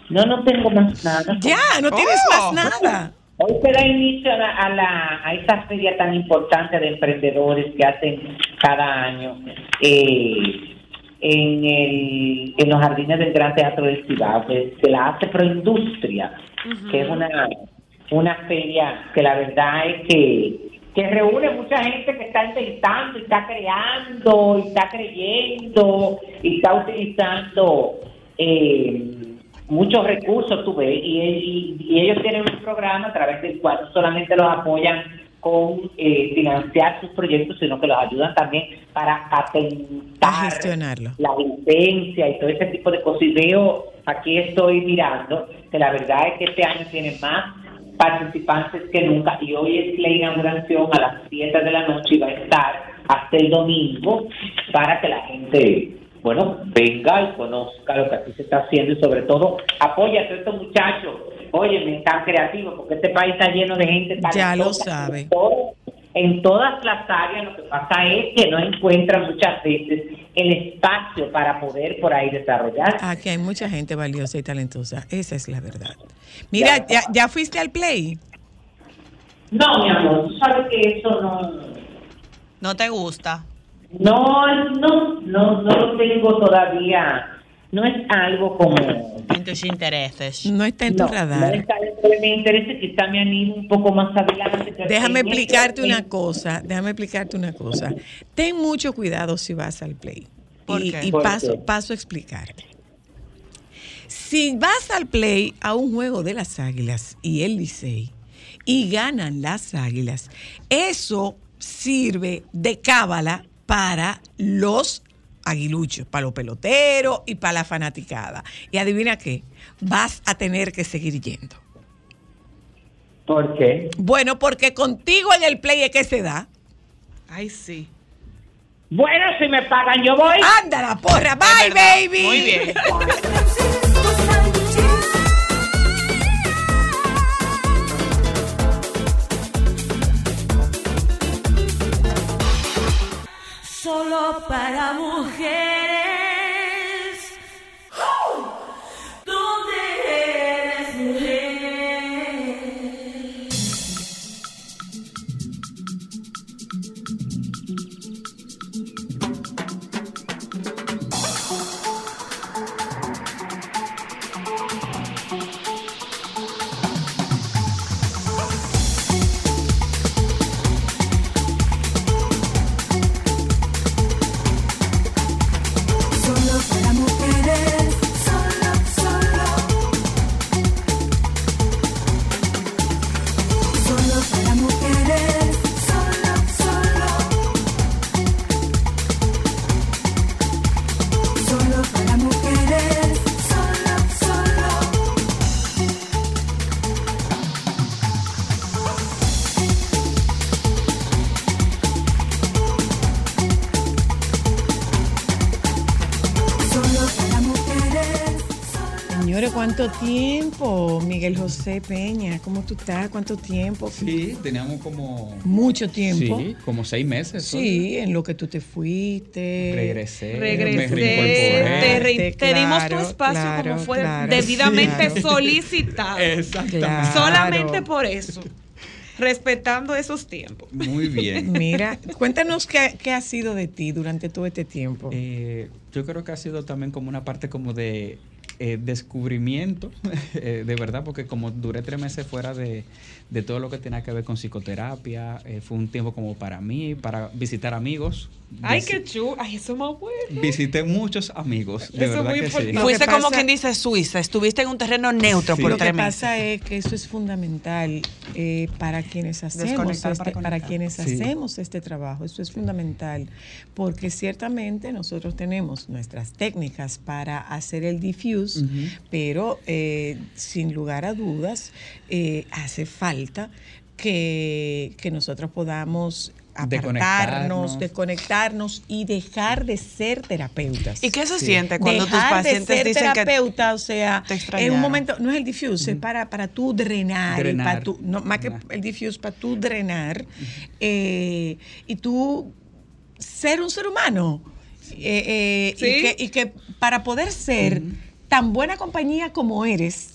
no, no tengo más nada. Ya, no tienes Oh. más nada. Hoy se da inicio a, la, a, la- a esta feria tan importante de emprendedores que hacen cada año eh, en, el, en los jardines del Gran Teatro del Cibao, que se la hace Proindustria, que es una, una feria que la verdad es que, que reúne mucha gente que está intentando y está creando y está creyendo y está utilizando eh, muchos recursos, tú ves, y, y- y ellos tienen un programa a través del cual solamente los apoyan con eh, financiar sus proyectos, sino que los ayudan también para patentar A gestionarlo. la licencia y todo ese tipo de cosas. Y veo, aquí estoy mirando, que la verdad es que este año tiene más participantes que nunca y hoy es la inauguración a las 7 de la noche y va a estar hasta el domingo para que la gente, bueno, venga y conozca lo que aquí se está haciendo y sobre todo apoya a estos muchachos. Oye, tan creativos porque este país está lleno de gente Ya lo talentosa sabe. en todo- en todas las áreas lo que pasa es que no encuentran muchas veces el espacio para poder por ahí desarrollar. Aquí hay mucha gente valiosa y talentosa. Esa es la verdad. Mira, ya, ya fuiste al play. No, mi amor, tú sabes que eso no, No te gusta. no, no, no, no lo tengo todavía. No es algo como En tus intereses. No está en tu no, radar. no está dentro de mi interés, quizá me animo un poco más adelante. Déjame este explicarte una cosa, déjame explicarte una cosa. Ten mucho cuidado si vas al play. ¿Por y qué? y ¿Por paso, qué? paso a explicarte. Si vas al play a un juego de las Águilas y el Licey y ganan las Águilas, eso sirve de cábala para los aguiluchos, para los peloteros y para la fanaticada. Y adivina qué, vas a tener que seguir yendo. ¿Por qué? Bueno, porque contigo en el play es que se da. Ay, sí. Bueno, si me pagan, yo voy. Anda la porra, bye baby. Muy bien. <laughs> Solo para mujeres. ¿Cuánto tiempo? Miguel José Peña, ¿cómo tú estás? ¿Cuánto tiempo? Sí, teníamos como... Mucho tiempo. Sí, como seis meses. ¿no? Sí, en lo que tú te fuiste. Regresé. Regresé, me te, re- te dimos tu espacio claro, como fue claro, debidamente claro. solicitado. <laughs> Exactamente. Claro. Solamente por eso. Respetando esos tiempos. Muy bien. <laughs> Mira, cuéntanos qué, qué ha sido de ti durante todo este tiempo. Eh, yo creo que ha sido también como una parte como de eh, descubrimiento, <laughs> eh, de verdad, porque como duré tres meses fuera de, de todo lo que tenía que ver con psicoterapia, eh, fue un tiempo como para mí, para visitar amigos. Ay, qué chulo. Ay, eso es más bueno. Visité muchos amigos, de Eso es verdad muy que sí. importante. Fuiste que como pasa- quien dice Suiza, estuviste en un terreno neutro Sí. por Lo que tres meses. pasa es que eso es fundamental eh, para quienes hacemos este, para para, conectar. quienes Sí. hacemos este trabajo. Eso es fundamental porque ciertamente nosotros tenemos nuestras técnicas para hacer el diffuse, Pero eh, sin lugar a dudas eh, hace falta que, que nosotros podamos apartarnos, Desconectarnos. desconectarnos y dejar de ser terapeutas. ¿Y qué se Sí. siente cuando tus pacientes de ser dicen que terapeuta, o sea, te en extrañaron? un momento, no es el diffuse, es para, para tú drenar, y Drenar. para tú- no, más que el diffuse, para tú drenar, eh, y tú ser un ser humano. eh, eh, Sí. y, que, y que para poder ser tan buena compañía como eres,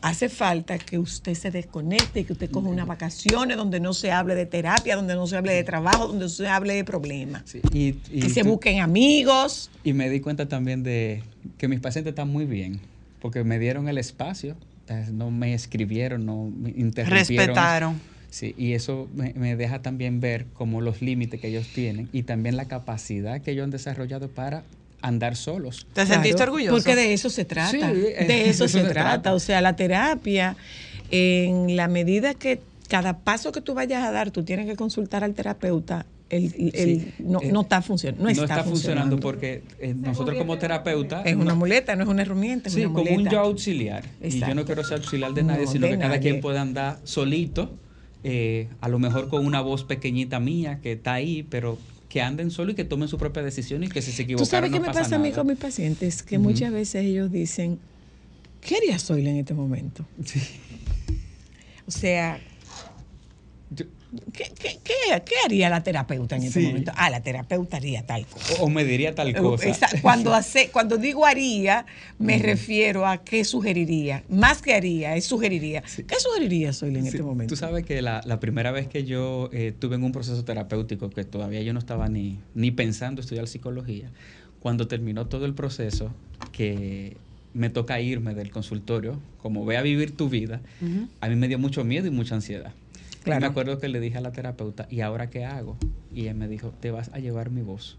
hace falta que usted se desconecte, que usted coja unas vacaciones donde no se hable de terapia, donde no se hable de trabajo, donde no se hable de problemas. Sí, Y, y Que se tú- busquen amigos. Y me di cuenta también de que mis pacientes están muy bien, porque me dieron el espacio, eh, no me escribieron, no me interrumpieron. Respetaron. Sí, y eso me, me deja también ver como los límites que ellos tienen y también la capacidad que ellos han desarrollado para andar solos. ¿Te sentiste Claro, orgulloso? Porque de eso se trata. Sí, <laughs> de eso, se, se trata. trata. O sea, la terapia, en la medida que cada paso que tú vayas a dar, tú tienes que consultar al terapeuta. El, el- Sí, no, eh, no está funcionando. No, está, funcionando porque eh, nosotros como terapeutas... Es una muleta, no es una herramienta, es Sí, una como un yo auxiliar. Y yo no quiero ser auxiliar de No, nadie, sino de que cada quien puede andar solito, eh, a lo mejor con una voz pequeñita mía que está ahí, pero que anden solo y que tomen su propia decisión y que si se equivocan Tú sabes no qué me pasa pasa a mí con mis pacientes, que muchas veces ellos dicen, ¿qué haría Zoila en este momento? Sí. O sea, ¿qué, qué, qué- qué haría la terapeuta en este Sí. momento? Ah, la terapeuta haría tal cosa. o, me diría tal cosa. Esa- Cuando, <laughs> hace, cuando digo haría, me refiero a qué sugeriría. Más que haría, es sugeriría. ¿Qué sugeriría Zoila en Sí, este momento? Tú sabes que la, la primera vez que yo eh, tuve en un proceso terapéutico, que todavía yo no estaba ni, ni pensando estudiar psicología, cuando terminó todo el proceso, que me toca irme del consultorio, como ve a vivir tu vida, a mí me dio mucho miedo y mucha ansiedad. Claro. me acuerdo que le dije a la terapeuta, ¿y ahora qué hago? Y ella me dijo, te vas a llevar mi voz.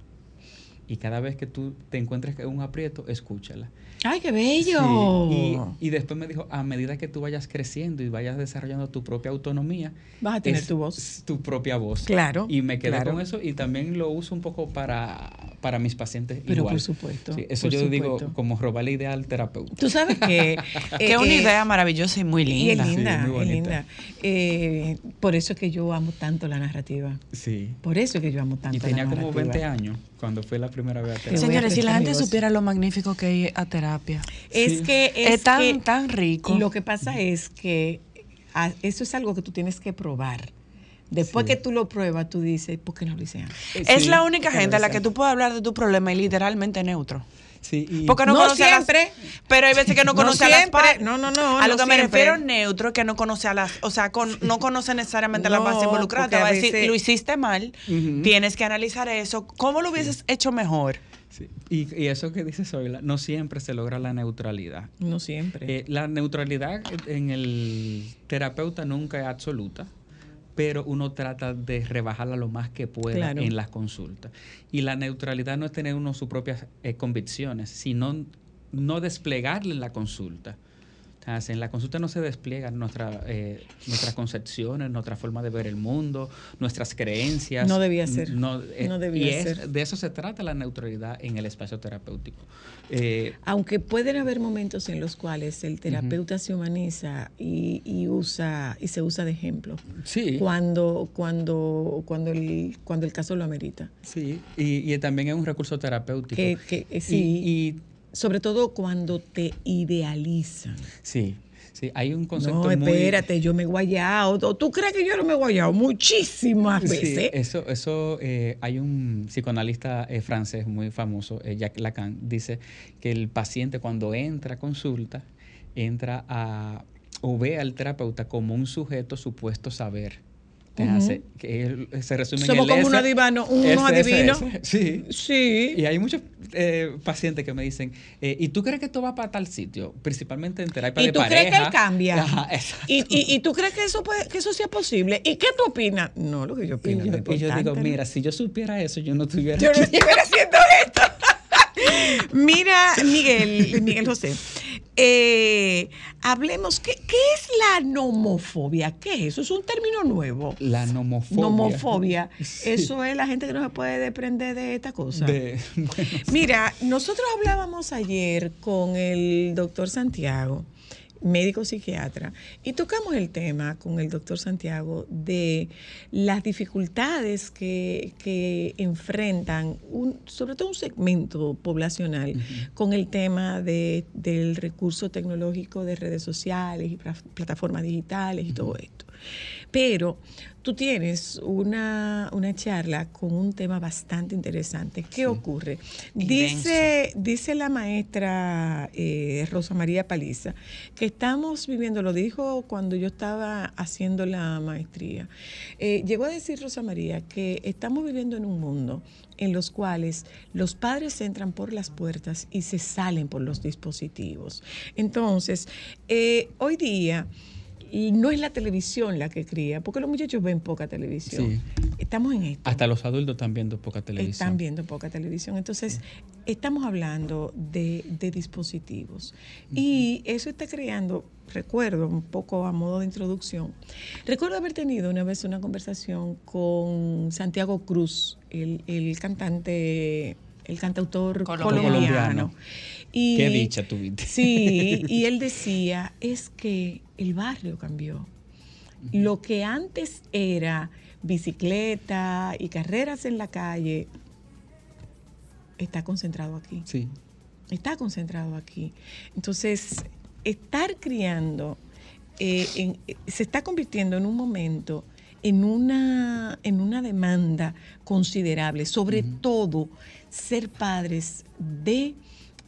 Y cada vez que tú te encuentres en un aprieto, escúchala. ¡Ay, qué bello! Sí, Y, y después me dijo, a medida que tú vayas creciendo y vayas desarrollando tu propia autonomía, Vas a tener es tu voz. Tu propia voz. Claro, Y me quedé claro. con eso y también lo uso un poco para, para mis pacientes. Pero igual. por supuesto, Sí, eso por yo digo como robar la idea al terapeuta. Tú sabes que... Es <laughs> eh, una eh, idea maravillosa y muy Y es linda. linda, Sí, muy es bonita. linda. Eh, por eso es que yo amo tanto la narrativa. Sí. Por eso es que yo amo tanto Y la tenía narrativa. como 20 años cuando fue la primera vez a terapia. Señores, si la gente supiera lo magnífico que es a terapia. Es Sí. que es, Es tan, que tan rico. Lo que pasa es que ah, eso es algo que tú tienes que probar. Después que tú lo pruebas, tú dices, ¿por qué no lo hice antes? es Sí, la única gente a la que tú puedes hablar de tu problema y literalmente neutro. Sí, y- Porque no, No conoce a las- siempre. pero hay veces que no No conoce a las siempre. partes. No, no, no, A lo no que me siempre. refiero neutro es que no conoce a las, o sea, con- no conoce necesariamente a las No, partes involucradas. Te va a decir, veces- lo hiciste mal, tienes que analizar eso. ¿Cómo lo hubieses hecho mejor? sí. Y, y eso que dice Zoila, no siempre se logra la neutralidad. No siempre. Eh, la neutralidad en el terapeuta nunca es absoluta, pero uno trata de rebajarla lo más que pueda Claro. en las consultas. Y la neutralidad no es tener uno sus propias eh, convicciones, sino no desplegarle en la consulta. En la consulta no se despliegan nuestra, eh, nuestras concepciones, nuestra forma de ver el mundo, nuestras creencias. No debía ser. No, eh, No debía y es- ser. De eso se trata la neutralidad en el espacio terapéutico. Eh, Aunque pueden haber momentos en los cuales el terapeuta se humaniza y, y usa y se usa de ejemplo. Sí. Cuando cuando cuando el cuando el caso lo amerita. Sí, y, y también es un recurso terapéutico. Que, que, sí. Y, sobre todo cuando te idealizan. sí, sí, hay un concepto No, muy... espérate, yo me he guayado. ¿O ¿Tú crees que yo no me he guayado? Muchísimas Sí, veces. eso, eso eh, hay un psicoanalista eh, francés muy famoso, eh, Jacques Lacan, dice que el paciente cuando entra a consulta, entra a o ve al terapeuta como un sujeto supuesto saber. Te Ujú. hace- que él- se resume en Somos el como S, S, S, adivinos. S. Sí. Sí. Y hay muchos eh, pacientes que me dicen, eh, ¿y tú crees que esto va para tal sitio? Principalmente en terapia ¿Y de tú pareja. crees que él cambia? Ajá. ¿Y, y, y tú crees que eso puede, que eso sea posible? ¿Y qué tú opinas? No, lo que yo Y opino. yo, no es y yo digo, mira, si yo supiera eso, yo no estuviera Yo no estuviera haciendo esto. <laughs> Mira, <laughs> Miguel, Miguel José, eh, hablemos, ¿qué, qué es la nomofobia? ¿Qué es eso? Es un término nuevo. La nomofobia. Nomofobia. Sí. Eso es la gente que no se puede desprender de esta cosa. De- <laughs> bueno, Mira, nosotros hablábamos ayer con el doctor Santiago, médico psiquiatra, y tocamos el tema con el doctor Santiago de las dificultades que, que enfrentan, un, sobre todo un segmento poblacional, con el tema de, del recurso tecnológico de redes sociales y pla- plataformas digitales y todo esto. Pero tú tienes una, una charla con un tema bastante interesante. ¿Qué ocurre? Dice, dice la maestra eh, Rosa María Paliza que estamos viviendo, lo dijo cuando yo estaba haciendo la maestría, eh, llegó a decir Rosa María que estamos viviendo en un mundo en los cuales los padres entran por las puertas y se salen por los dispositivos. Entonces, eh, hoy día no es la televisión la que cría, porque los muchachos ven poca televisión. Sí. Estamos en esto. Hasta los adultos están viendo poca televisión. Están viendo poca televisión. Entonces, estamos hablando de, de dispositivos. Y eso está creando, recuerdo, un poco a modo de introducción, recuerdo haber tenido una vez una conversación con Santiago Cruz, el, el cantante, el cantautor Colombiano. colombiano. Y, Qué dicha tuviste. Sí, <laughs> y él decía, es que el barrio cambió. Lo que antes era bicicleta y carreras en la calle, está concentrado aquí. Sí. Está concentrado aquí. Entonces, estar criando eh, en- eh, se está convirtiendo en un momento en una, en una demanda considerable, sobre todo ser padres de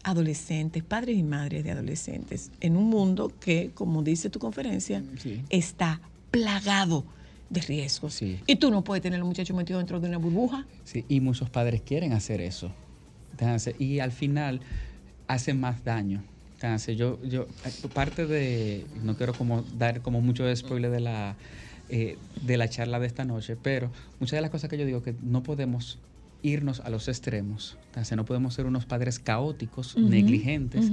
adolescentes, padres y madres de adolescentes, en un mundo que, como dice tu conferencia, Sí. está plagado de riesgos. Sí. Y tú no puedes tener a los muchachos metidos dentro de una burbuja. Sí, y muchos padres quieren hacer eso. Y al final hacen más daño. Yo, yo, parte de, no quiero como dar como mucho spoiler de la, eh, de la charla de esta noche, pero muchas de las cosas que yo digo que no podemos irnos a los extremos. Entonces, no podemos ser unos padres caóticos, negligentes,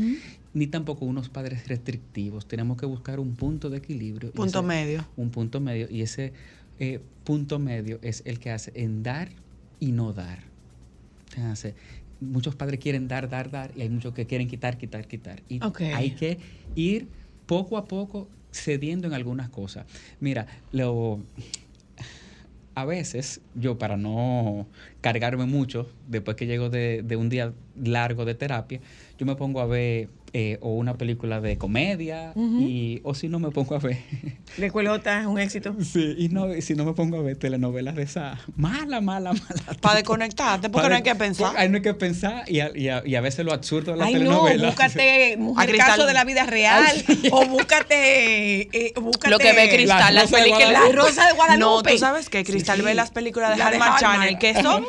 ni tampoco unos padres restrictivos. Tenemos que buscar un punto de equilibrio. Punto ese- medio. un punto medio y ese eh, punto medio es el que hace en dar y no dar. Muchos padres quieren dar, dar, dar y hay muchos que quieren quitar, quitar, quitar. Y hay que ir poco a poco cediendo en algunas cosas. Mira, lo, a veces yo para no cargarme mucho, después que llego de, de un día largo de terapia, yo me pongo a ver eh, o una película de comedia y, o si no me pongo a ver <laughs> La escuelota es un éxito. Sí, y no, y si no me pongo a ver telenovelas de esa mala, mala, mala. Para desconectarte, porque Pa' no hay de- que pensar. Ahí no hay que pensar y a, y a- y a veces lo absurdo de la Ay, no, telenovela. búscate <laughs> mujer Cristal- caso de la vida real Ay, sí. o búscate, eh, búscate Lo que ve Cristal, La las Rosa de películas. Guadalupe. La Rosa de Guadalupe. No, tú sabes que Cristal Sí, ve las películas de La de Hallmark. Channel, que son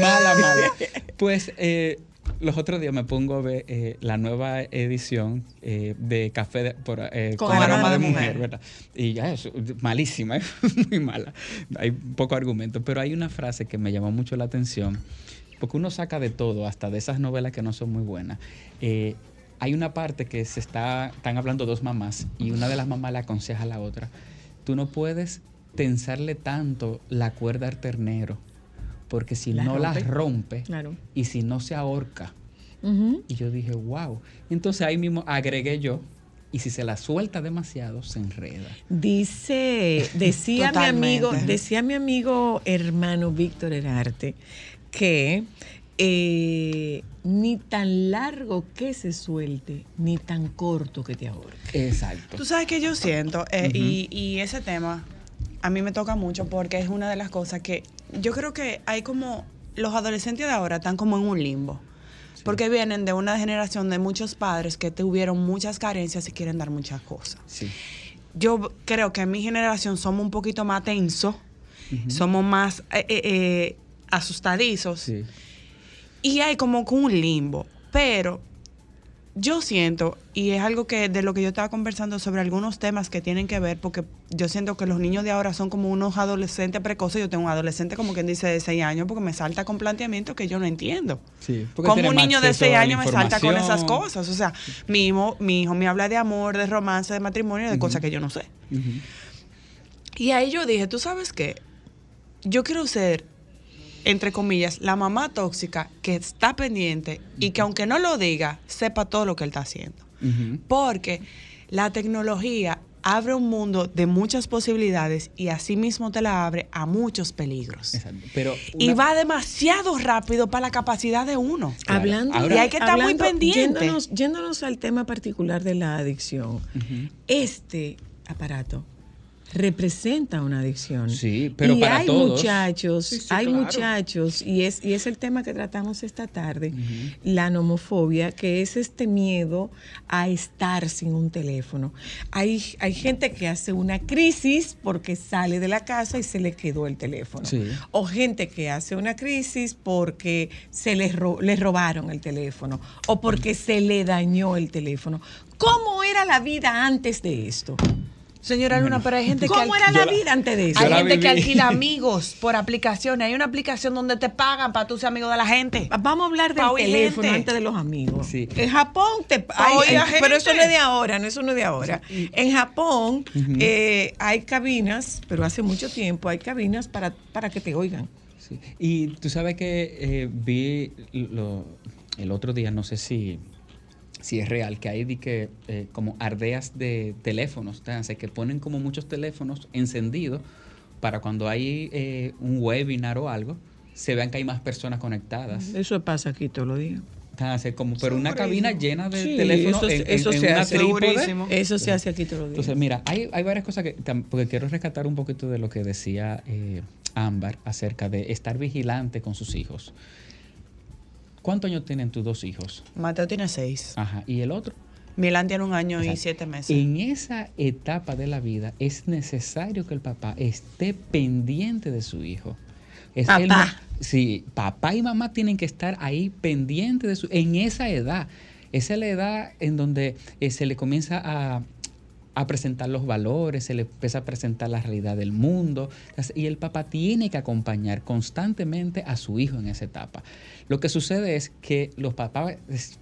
Mala, <laughs> mala. Pues eh, los otros días me pongo a ver eh, la nueva edición eh, de Café de- por, eh, Con con, aroma aroma de de mujer, mujer. ¿verdad? Y ya es malísima, <laughs> es muy mala. Hay poco argumento, pero hay una frase que me llamó mucho la atención, porque uno saca de todo, hasta de esas novelas que no son muy buenas. Hay una parte que se está, están hablando dos mamás y una de las mamás le aconseja a la otra, tú no puedes tensarle tanto la cuerda al ternero, porque si La no la rompe. rompe Claro. y si no se ahorca. Y yo dije, wow. Entonces ahí mismo agregué yo, y si se la suelta demasiado, se enreda. Dice, <laughs> decía mi amigo, decía mi amigo hermano Víctor Herarte que eh, ni tan largo que se suelte, ni tan corto que te ahorque. Exacto. Tú sabes que yo siento, eh, y, y ese tema a mí me toca mucho porque es una de las cosas que yo creo que hay como, los adolescentes de ahora están como en un limbo. Porque vienen de una generación de muchos padres que tuvieron muchas carencias y quieren dar muchas cosas. Sí. Yo creo que en mi generación somos un poquito más tensos, somos más eh, eh, eh, asustadizos Sí. y hay como un limbo. Pero yo siento, y es algo que de lo que yo estaba conversando sobre algunos temas que tienen que ver, porque yo siento que los niños de ahora son como unos adolescentes precoces. Yo tengo un adolescente como quien dice de 6 años, porque me salta con planteamientos que yo no entiendo. Sí, Como un niño de acceso 6 a la años me salta con esas cosas. O sea, mi hijo, mi hijo me habla de amor, de romance, de matrimonio, de cosas que yo no sé. Y ahí yo dije, ¿tú sabes qué? Yo quiero ser, entre comillas, la mamá tóxica que está pendiente y que aunque no lo diga, sepa todo lo que él está haciendo. Porque la tecnología abre un mundo de muchas posibilidades y así mismo te la abre a muchos peligros. Exacto. Pero Y va demasiado rápido para la capacidad de uno. Claro. Hablando Ahora- Y hay que estar muy pendiente. Yéndonos, yéndonos al tema particular de la adicción, este aparato representa una adicción. Sí, pero y para hay todos. muchachos, Sí, sí, hay claro. muchachos, y es, y es el tema que tratamos esta tarde, la nomofobia, que es este miedo a estar sin un teléfono. Hay, hay gente que hace una crisis porque sale de la casa y se le quedó el teléfono. Sí. O gente que hace una crisis porque se le, ro- le robaron el teléfono o porque se le dañó el teléfono. ¿Cómo era la vida antes de esto? Señora Luna, pero hay gente que... ¿Cómo era la vida antes de eso? Hay gente que alquila <laughs> amigos por aplicaciones. Hay una aplicación donde te pagan para tú ser amigo de la gente. Vamos a hablar del Pa' teléfono gente. antes de los amigos. Sí. En Japón, te, hay- hay- pero eso no es de ahora, no eso no es de ahora. En Japón eh, hay cabinas, pero hace mucho tiempo hay cabinas para, para que te oigan. Sí. Y tú sabes que eh, vi lo- el otro día, no sé si, si es real, que hay de que, eh, como ardeas de teléfonos, o sea, que ponen como muchos teléfonos encendidos para cuando hay eh, un webinar o algo, se vean que hay más personas conectadas. Eso pasa aquí todos los días. Entonces, como, pero una cabina llena de Sí, teléfonos eso- en, eso en se una hace. Eso se hace aquí todos los días. Entonces, mira, hay, hay varias cosas que, porque quiero rescatar un poquito de lo que decía eh, Ámbar acerca de estar vigilante con sus hijos. ¿Cuántos años tienen tus dos hijos? Mateo tiene seis. Ajá. ¿Y el otro? Milán tiene un año y siete meses. En esa etapa de la vida es necesario que el papá esté pendiente de su hijo. Es Papá. el sí, papá y mamá tienen que estar ahí pendientes de su en esa edad. Esa es la edad en donde eh, se le comienza a, a presentar los valores, se le empieza a presentar la realidad del mundo. Y el papá tiene que acompañar constantemente a su hijo en esa etapa. Lo que sucede es que los papás,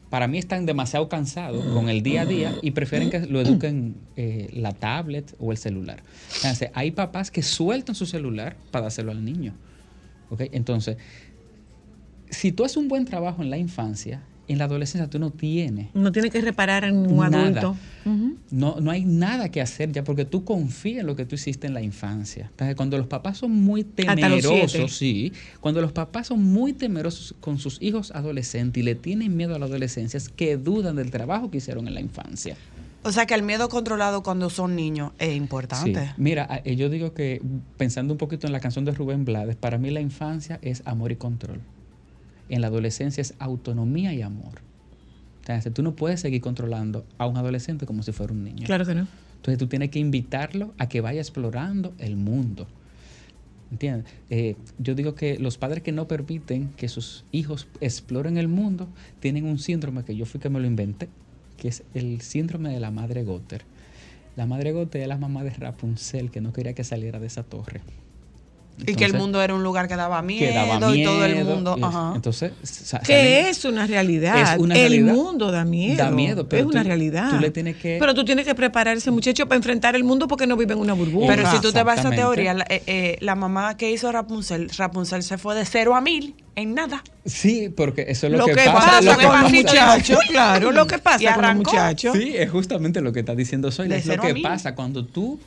para mí, están demasiado cansados con el día a día y prefieren que lo eduquen eh, la tablet o el celular. Entonces, hay papás que sueltan su celular para dárselo al niño. ¿ok? Entonces, si tú haces un buen trabajo en la infancia, en la adolescencia tú no tienes No tiene que reparar en ningún Nada. adulto. No, no hay nada que hacer ya porque tú confías en lo que tú hiciste en la infancia. Entonces, cuando los papás son muy temerosos, sí, cuando los papás son muy temerosos con sus hijos adolescentes y le tienen miedo a la adolescencia, es que dudan del trabajo que hicieron en la infancia. O sea que el miedo controlado cuando son niños es Sí. importante. Mira, eh, yo digo que pensando un poquito en la canción de Rubén Blades, para mí la infancia es amor y control. En la adolescencia es autonomía y amor. Entonces, tú no puedes seguir controlando a un adolescente como si fuera un niño. Claro que no. Entonces tú tienes que invitarlo a que vaya explorando el mundo. ¿Entiendes? Eh, yo digo que los padres que no permiten que sus hijos exploren el mundo tienen un síndrome que yo fui que me lo inventé, que es el síndrome de la madre Gotter. La madre Gotter es la mamá de Rapunzel que no quería que saliera de esa torre. Y que el mundo era un lugar que daba miedo, que daba y todo el miedo, mundo. y- Ajá. Entonces, Que es una realidad. Es una el realidad. mundo da miedo. Da miedo, pero es una tú- realidad. tú le tienes que- Pero tú tienes que preparar a ese muchacho para enfrentar el mundo porque no vive en una burbuja. Pero si tú te vas a esa teoría, la, eh, eh, la mamá que hizo Rapunzel, Rapunzel se fue de cero a mil en nada. Sí, porque eso es lo, lo, que, pasa. pasa lo con que los muchachos, claro, lo que pasa con los muchachos. Sí, es justamente lo que está diciendo Soy. Es lo que pasa cuando tú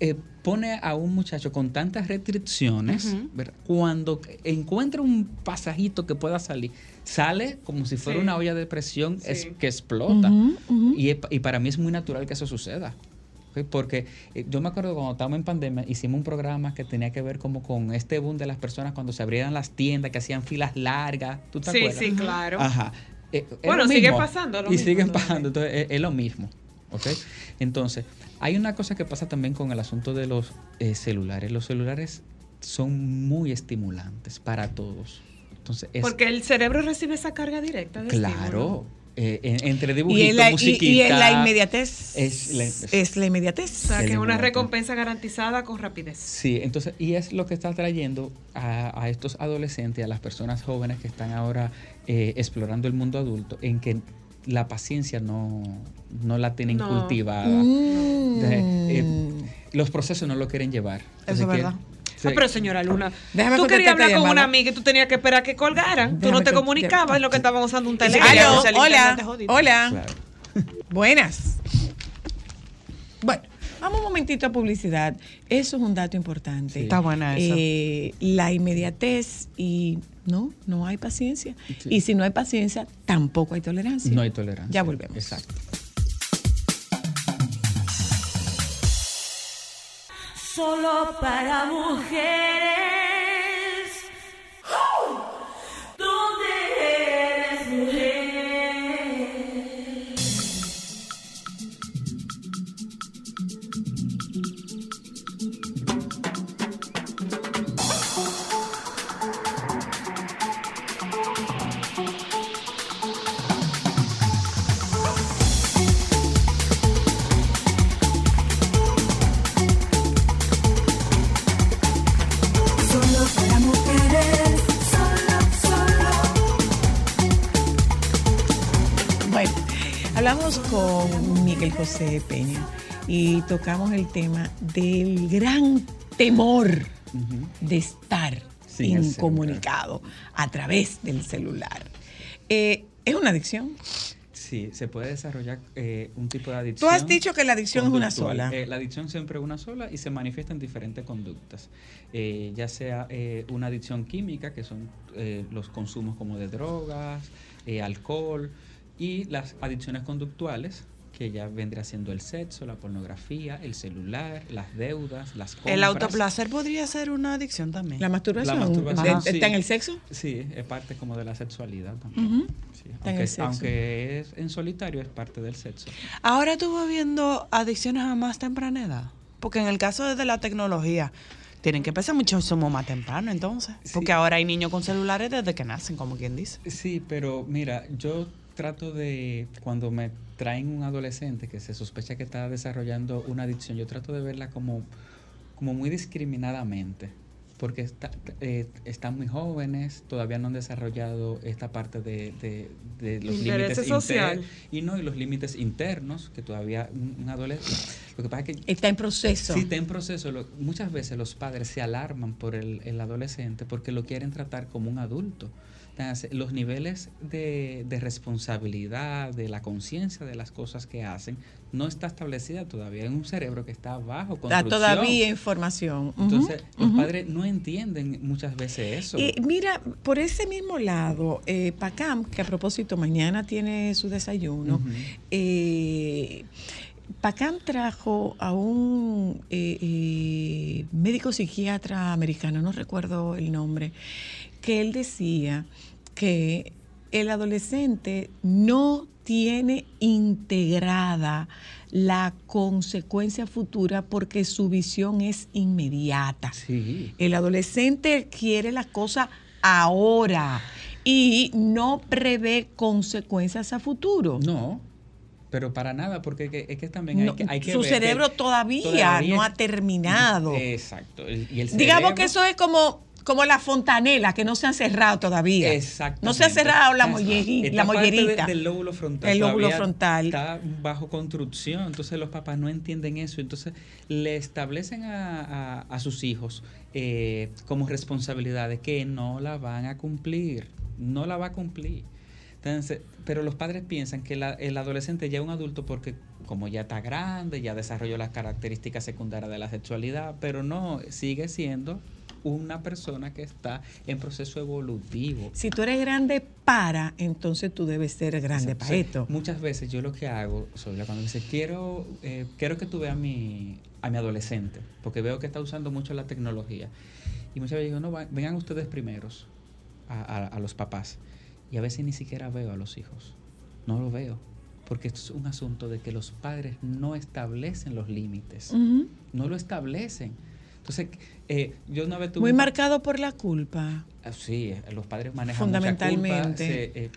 eh, pones a un muchacho con tantas restricciones, cuando encuentra un pasajito que pueda salir, sale como si fuera Sí. una olla de presión es- que explota. Ujú. y, es- y para mí es muy natural que eso suceda. Porque eh, yo me acuerdo cuando estábamos en pandemia, hicimos un programa que tenía que ver como con este boom de las personas cuando se abrieran las tiendas, que hacían filas largas. ¿Tú te Sí, acuerdas? sí, claro. Ajá. Eh, Bueno, sigue pasando lo Y mismo siguen pasando, entonces es, es lo mismo. ¿Ok? Entonces, hay una cosa que pasa también con el asunto de los eh, celulares. Los celulares son muy estimulantes para todos. Entonces, es Porque el cerebro recibe esa carga directa de claro. eh, en- entre Y dibujitos, la, y- musiquita. y la inmediatez. es la- es la O inmediatez. sea, que es una recompensa garantizada con rapidez. Sí, entonces, y es lo que está trayendo a, a estos adolescentes, a las personas jóvenes que están ahora eh, explorando el mundo adulto, en que la paciencia no, no la tienen No. cultivada. Mm. Entonces, eh, los procesos no lo quieren llevar. Eso es Entonces, verdad. que- Ah, pero señora Luna, Déjame tú querías hablar con llamada. una amiga y tú tenías que esperar que colgaran. Tú no te comunicabas en lo que estaban usando un teléfono. Aló, hola, hola. Claro. <laughs> Buenas. Bueno, vamos un momentito a publicidad. Eso es un dato importante. Sí. Está buena esa. Eh, la inmediatez y no, no hay paciencia. Sí. Y si no hay paciencia, tampoco hay tolerancia. No hay tolerancia. Ya volvemos. Exacto. Solo para mujeres. ¿Dónde eres mujer? Con Miguel José Peña y tocamos el tema del gran temor de estar incomunicado a través del celular. Eh, ¿Es una adicción? Sí, se puede desarrollar eh, un tipo de Tú adicción. has dicho que la adicción es una sola. Eh, la adicción siempre es una sola y se manifiesta en diferentes conductas. Eh, ya sea una adicción química, que son los consumos como de drogas, alcohol, y las adicciones conductuales, que ya vendría siendo el sexo, la pornografía, el celular, las deudas, las compras. El autoplacer podría ser una adicción también. La masturbación. La masturbación, ¿De- sí. ¿Está en el sexo? Sí, es parte como de la sexualidad también. Sí, en aunque, el sexo. aunque es en solitario, es parte del sexo. Ahora tú vas viendo adicciones a más temprana edad. Porque en el caso de la tecnología, tienen que empezar muchísimo más temprano entonces. Sí. Porque ahora hay niños con celulares desde que nacen, como quien dice. Sí, pero mira, yo trato de, cuando me traen un adolescente que se sospecha que está desarrollando una adicción, yo trato de verla como, como muy discriminadamente, porque está- eh, están muy jóvenes, todavía no han desarrollado esta parte de, de- de los límites social. inter- y no y los límites internos que todavía un, un adolescente. Lo que pasa es que Está en proceso. Sí, está en proceso. Lo- muchas veces los padres se alarman por el, el adolescente porque lo quieren tratar como un adulto. Entonces, los niveles de, de responsabilidad, de la conciencia de las cosas que hacen, no está establecida todavía. Es un cerebro que está bajo Está construcción. todavía en formación. Entonces, los padres no entienden muchas veces eso. Eh, mira, por ese mismo lado, eh, PACAM, que a propósito mañana tiene su desayuno, eh, PACAM trajo a un eh, médico psiquiatra americano, no recuerdo el nombre, que él decía que el adolescente no tiene integrada la consecuencia futura porque su visión es inmediata. Sí. El adolescente quiere las cosas ahora y no prevé consecuencias a futuro. No. Pero para nada, porque es que, también hay No, que, hay que su ver que cerebro todavía, todavía no ha terminado. Exacto. el- Y el Digamos que eso es como, como la fontanela, que no se han cerrado todavía. Exactamente. No se ha cerrado la, Esta molleri- la de- mollerita. del lóbulo frontal. El lóbulo frontal. Está bajo construcción. Entonces los papás no entienden eso. Entonces le establecen a, a- a sus hijos eh, como responsabilidades que no la van a cumplir. No la va a cumplir. Entonces, pero los padres piensan que la- el adolescente ya es un adulto porque como ya está grande, ya desarrolló las características secundarias de la sexualidad, pero no, sigue siendo una persona que está en proceso evolutivo. Si tú eres grande para, entonces tú debes ser grande para esto. Muchas veces yo lo que hago, Soyla, cuando dice, quiero, eh, quiero que tú veas a mi, a mi adolescente, porque veo que está usando mucho la tecnología. Y muchas veces digo, no, vengan ustedes primeros a, a- a los papás. Y a veces ni siquiera veo a los hijos. No lo veo. Porque esto es un asunto de que los padres no establecen los límites. No lo establecen. Entonces, eh, yo una vez tuve Muy un- marcado por la culpa. Ah, Sí, los padres manejan mucha culpa, Fundamentalmente. se, eh,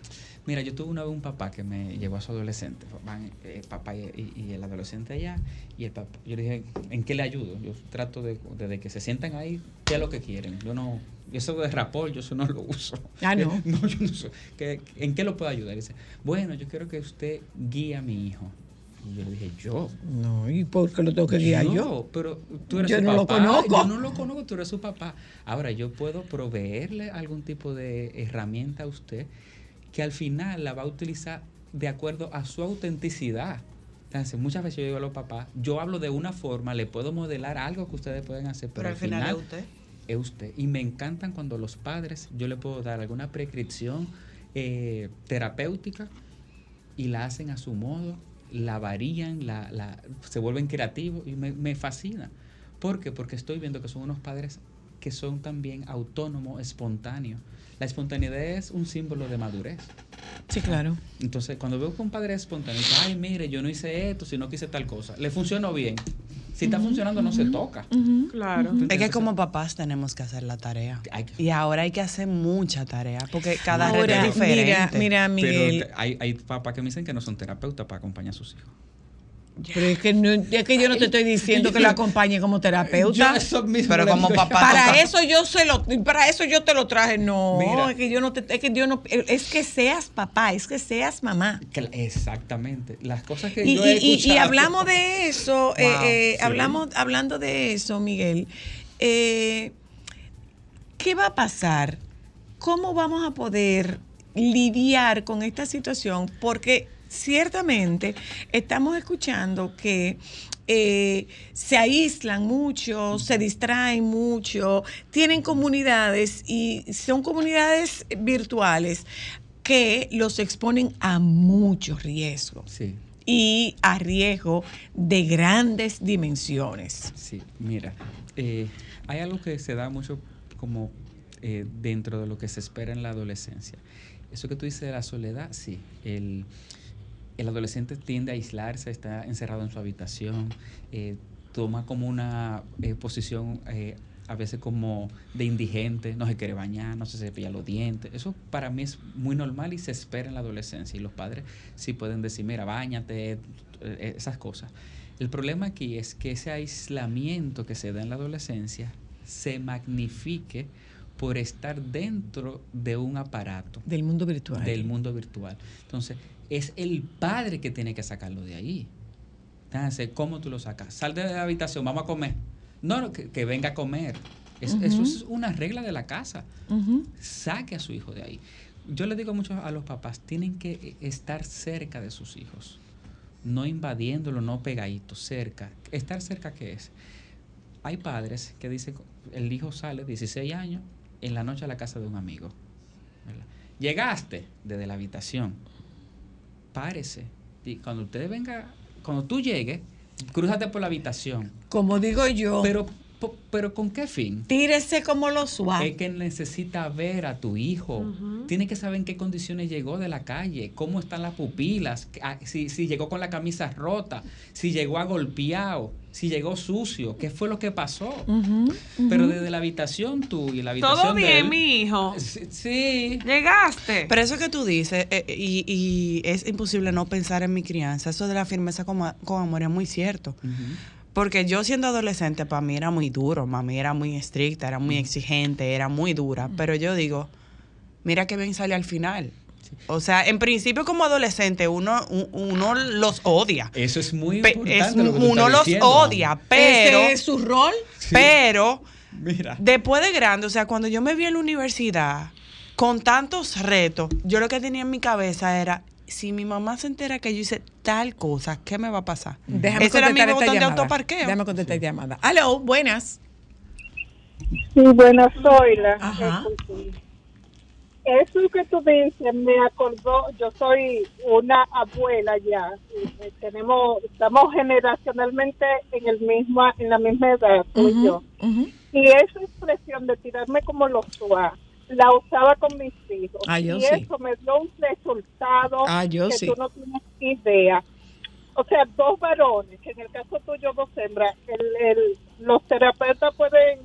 mira, yo tuve una vez un papá que me llevó a su adolescente, van eh, papá y, el adolescente allá, y el papá, yo le dije, ¿en qué le ayudo? Yo trato de, desde que se sientan ahí, qué es lo que quieren. Yo no, eso de rapol, yo eso no lo uso. Ah, ¿no? <laughs> no, yo no uso. ¿Qué- ¿En qué lo puedo ayudar? Y dice, bueno, yo quiero que usted guíe a mi hijo. Y yo le dije, ¿yo? No, ¿y por qué lo tengo que guiar yo? Pero tú eres Yo su no lo conozco. Yo no lo conozco, tú eres su papá. Ahora, yo puedo proveerle algún tipo de herramienta a usted que al final la va a utilizar de acuerdo a su autenticidad. Entonces, muchas veces yo digo a los papás, yo hablo de una forma, le puedo modelar algo que ustedes pueden hacer, pero, Pero al final es usted. es usted. Y me encantan cuando los padres, yo le puedo dar alguna prescripción eh, terapéutica y la hacen a su modo, la varían, la, la- se vuelven creativos y me, me fascina. ¿Por qué? Porque estoy viendo que son unos padres que son también autónomos, espontáneos. La espontaneidad es un símbolo de madurez. Sí, claro. Entonces, cuando veo que un padre es espontáneo, dice, ay, mire, yo no hice esto, sino que hice tal cosa, le funcionó bien. Si está funcionando, no se toca. Claro. Es que como papás tenemos que hacer la tarea. Que- Y ahora hay que hacer mucha tarea porque cada Ahora, red es diferente. mira, mira, Miguel. Pero hay, hay papás que me dicen que no son terapeutas para acompañar a sus hijos. Pero es que, no, es que yo no te estoy diciendo que lo acompañe como terapeuta. Yo eso mismo Pero como papá- para toca- eso yo se lo para eso yo te lo traje no Mira. es que yo no te es que yo no es que seas papá es que seas mamá Que Exactamente. Las cosas que y, yo he y- y- hablamos de eso <laughs> eh, eh, sí. hablamos hablando de eso Miguel eh, qué va a pasar cómo vamos a poder lidiar con esta situación porque ciertamente estamos escuchando que eh, se aíslan mucho, se distraen mucho, tienen comunidades y son comunidades virtuales que los exponen a mucho riesgo Sí, y a riesgo de grandes dimensiones. sí. Mira, eh, hay algo que se da mucho como eh, dentro de lo que se espera en la adolescencia. Eso que tú dices de la soledad, sí. El, el adolescente tiende a aislarse, está encerrado en su habitación, eh, toma como una eh, posición eh, a veces como de indigente, no se quiere bañar, no se cepilla los dientes. Eso para mí es muy normal y se espera en la adolescencia. Y los padres sí pueden decir, mira, bañate, esas cosas. El problema aquí es que ese aislamiento que se da en la adolescencia se magnifique por estar dentro de un aparato Del mundo virtual. del mundo virtual. Entonces, es el padre que tiene que sacarlo de ahí. Entonces, ¿cómo tú lo sacas? Sal de la habitación, vamos a comer. No, no, que, que venga a comer. Es- Eso es una regla de la casa. Saque a su hijo de ahí. Yo le digo mucho a los papás, tienen que estar cerca de sus hijos. No invadiéndolo, no pegaditos, cerca. ¿Estar cerca qué es? Hay padres que dicen, el hijo sale 16 años en la noche a la casa de un amigo. ¿verdad? Llegaste desde la habitación. Párese. Y cuando usted venga, cuando tú llegues, crúzate por la habitación. Como digo yo, Pero ¿Pero con qué fin? Tírese como los suave. Es que necesita ver a tu hijo. Tiene que saber en qué condiciones llegó de la calle, cómo están las pupilas, ah, si, si llegó con la camisa rota, si llegó agolpeado, si llegó sucio, qué fue lo que pasó. Pero desde la habitación tú y la habitación Todo de bien, él- mi hijo. Sí, sí. Llegaste. Pero eso que tú dices, eh, y, y es imposible no pensar en mi crianza, eso de la firmeza con, con amor es muy cierto. Porque yo siendo adolescente, para mí era muy duro, mami era muy estricta, era muy exigente, era muy dura. Pero yo digo, mira qué bien sale al final. O sea, en principio como adolescente uno, uno los odia. Eso es muy Pe- importante. es- lo que tú uno los diciendo, odia, pero... Ese es su rol. Pero Mira. después de grande, o sea, cuando yo me vi en la universidad con tantos retos, yo lo que tenía en mi cabeza era, si mi mamá se entera que yo hice tal cosa, ¿qué me va a pasar? Déjame Ese era mi contestar esta botón de llamada. autoparqueo. Déjame contestar esta llamada. Aló, buenas. Sí, buenas, soy la. Ajá. Eso que tú dices me acordó, yo soy una abuela ya, eh, tenemos, estamos generacionalmente en el mismo, en la misma edad, tú y yo. Y esa expresión de tirarme como los suá, la usaba con mis hijos. Ah, y sí. eso me dio un resultado Ah, que sí. tú no tienes idea. O sea, dos varones, que en el caso tuyo dos hembras, el, el- los terapeutas pueden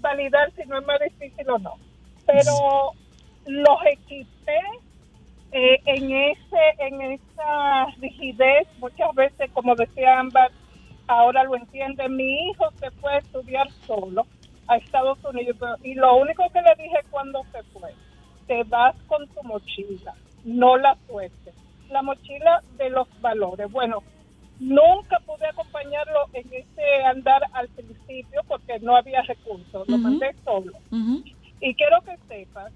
validar si no es más difícil o no. Pero los equipé eh, en ese en esa rigidez, muchas veces, como decía Ámbar, ahora lo entiende, mi hijo se fue a estudiar solo a Estados Unidos pero- y lo único que le dije cuando se fue, te vas con tu mochila, no la sueltes. La mochila de los valores. Bueno, nunca pude acompañarlo en ese andar al principio porque no había recursos, lo mandé solo. Y quiero que sepas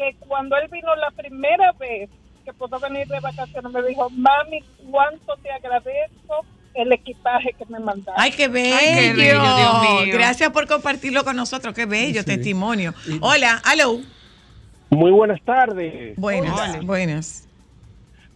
que cuando él vino la primera vez que pudo venir de vacaciones, me dijo, mami, cuánto te agradezco el equipaje que me mandaste. Ay, qué bello. Ay, qué bello, Dios mío. Gracias por compartirlo con nosotros. Qué bello testimonio. Hola, aló. Muy buenas tardes. Buenas, buenas.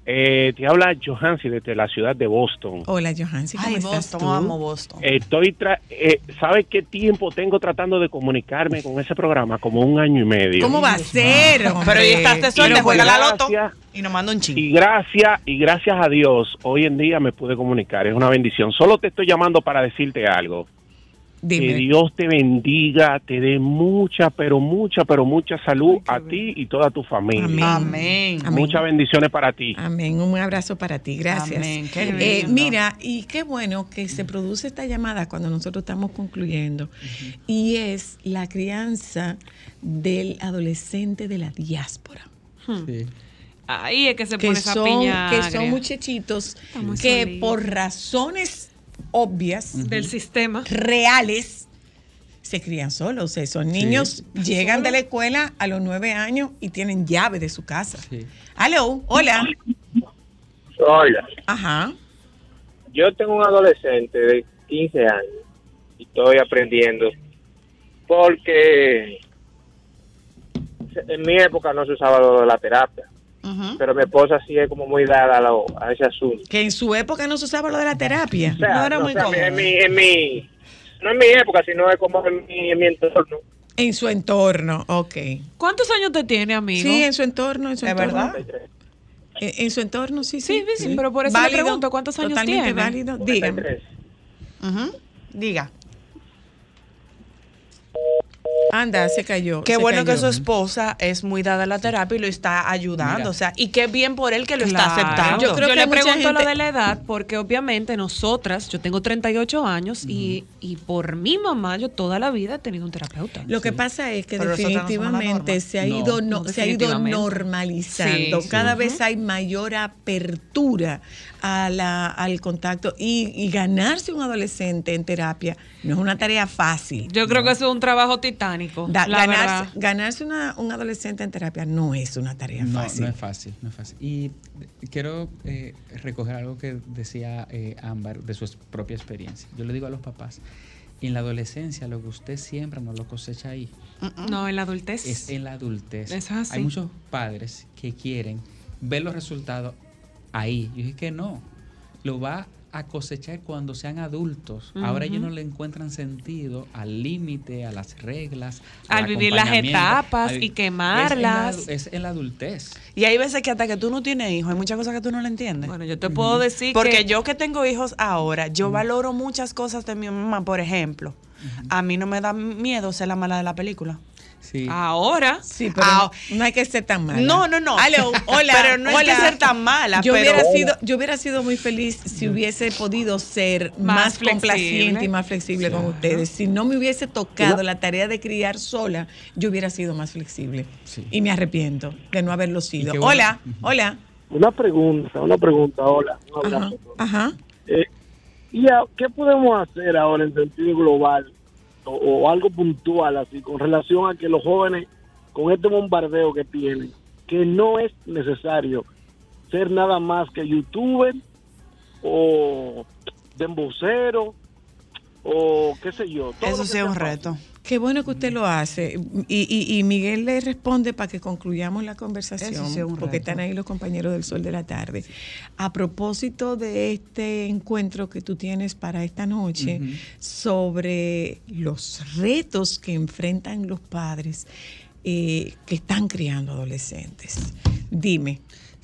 Eh, te habla Johansi desde la ciudad de Boston. Hola, Johansi, ¿cómo Ay, estás Boston, tú? amo Boston. Estoy, tra eh, ¿sabe qué tiempo tengo tratando de comunicarme con ese programa? Como un año y medio. ¿Cómo va a ser, Pero hombre? ahí está este suerte, Pero juega la loto y nos manda un chingo. Y gracias, y gracias a Dios, hoy en día me pude comunicar. Es una bendición. Solo te estoy llamando para decirte algo. Dime. Que Dios te bendiga, te dé mucha, pero mucha, pero mucha salud a ti y toda tu familia. Amén. Amén. Muchas bendiciones para ti. Amén. Un abrazo para ti. Gracias. Amén. Qué Eh, lindo. mira, y qué bueno que se produce esta llamada cuando nosotros estamos concluyendo. Y es la crianza del adolescente de la diáspora. Sí. Ahí es que se que pone esa piña. que agria. son muchachitos que por razones obvias del sistema reales se crían solos. Esos niños llegan de la escuela a los nueve años y tienen llave de su casa. Sí. Aló, hola. Hola, Ajá. yo tengo un adolescente de 15 años y estoy aprendiendo porque en mi época no se usaba lo de la terapia, pero mi esposa sí es como muy dada a, lo- a ese asunto. Que en su época no se usaba lo de la terapia. O sea, no era no, muy o sea, común. en mi, en mi- no en mi época, sino es como en mi, en mi entorno. En su entorno, ok. ¿Cuántos años te tiene, amigo? Sí, en su entorno, en su ¿Es entorno. verdad? En, en su entorno, sí, sí. Sí, sí, pero por eso le pregunto, ¿cuántos años tiene? válido. Dígame. 43. Ujú. Diga. Anda, se cayó. Qué se bueno que su esposa es muy dada a la terapia y lo está ayudando. Mira. O sea, y qué bien por él que lo está aceptando. Yo creo que le pregunto lo de la edad porque obviamente nosotras, yo tengo 38 años y, y por mi mamá yo toda la vida he tenido un terapeuta. Lo que pasa es que Pero no definitivamente se ha ido no, No, se ha ido normalizando. Sí, Cada sí. vez hay mayor apertura a la, al contacto y, y ganarse un adolescente en terapia no es una tarea fácil. Yo creo que eso es un trabajo titánico. Da- la ganarse ganarse una- un adolescente en terapia no es una tarea No, fácil. no es fácil, no es fácil. Y quiero eh, recoger algo que decía eh, Ámbar de su propia experiencia. Yo le digo a los papás, en la adolescencia lo que usted siembra no lo cosecha ahí, No, en la adultez. es en la adultez. Eso es así. Hay muchos padres que quieren ver los resultados ahí. Yo dije que no, lo va a cosechar cuando sean adultos. Ahora ellos no le encuentran sentido al límite, a las reglas, Al vivir las etapas al- y quemarlas. Es en, la, es en la adultez. Y hay veces que hasta que tú no tienes hijos, hay muchas cosas que tú no le entiendes. Bueno, yo te puedo decir Porque que- yo que tengo hijos ahora, yo valoro muchas cosas de mi mamá. Por ejemplo, a mí no me da miedo ser la mala de la película. Sí. Ahora. Sí, pero Ah, no, hay que ser tan mala. No, no, no. <laughs> Aló, hola. Pero no hay que ser tan mala, Yo, pero- hubiera sido, yo hubiera sido muy feliz si hubiese podido ser Más complaciente y más flexible con ustedes. Si no me hubiese tocado la tarea de criar sola, yo hubiera sido más flexible. Sí. Y me arrepiento de no haberlo sido. bueno. Hola, hola. Una pregunta, una pregunta, hola. Un Ajá, ajá. Eh, ¿Y a- qué podemos hacer ahora en sentido global o, algo puntual así con relación a que los jóvenes con este bombardeo que tienen, que no es necesario ser nada más que youtuber o dembocero o qué sé yo. todo Eso sí es un reto. Qué bueno que usted lo hace. Y, y- y Miguel le responde para que concluyamos la conversación, sí es porque están ahí los compañeros del Sol de la Tarde. A propósito de este encuentro que tú tienes para esta noche, sobre los retos que enfrentan los padres eh, que están criando adolescentes. Dime,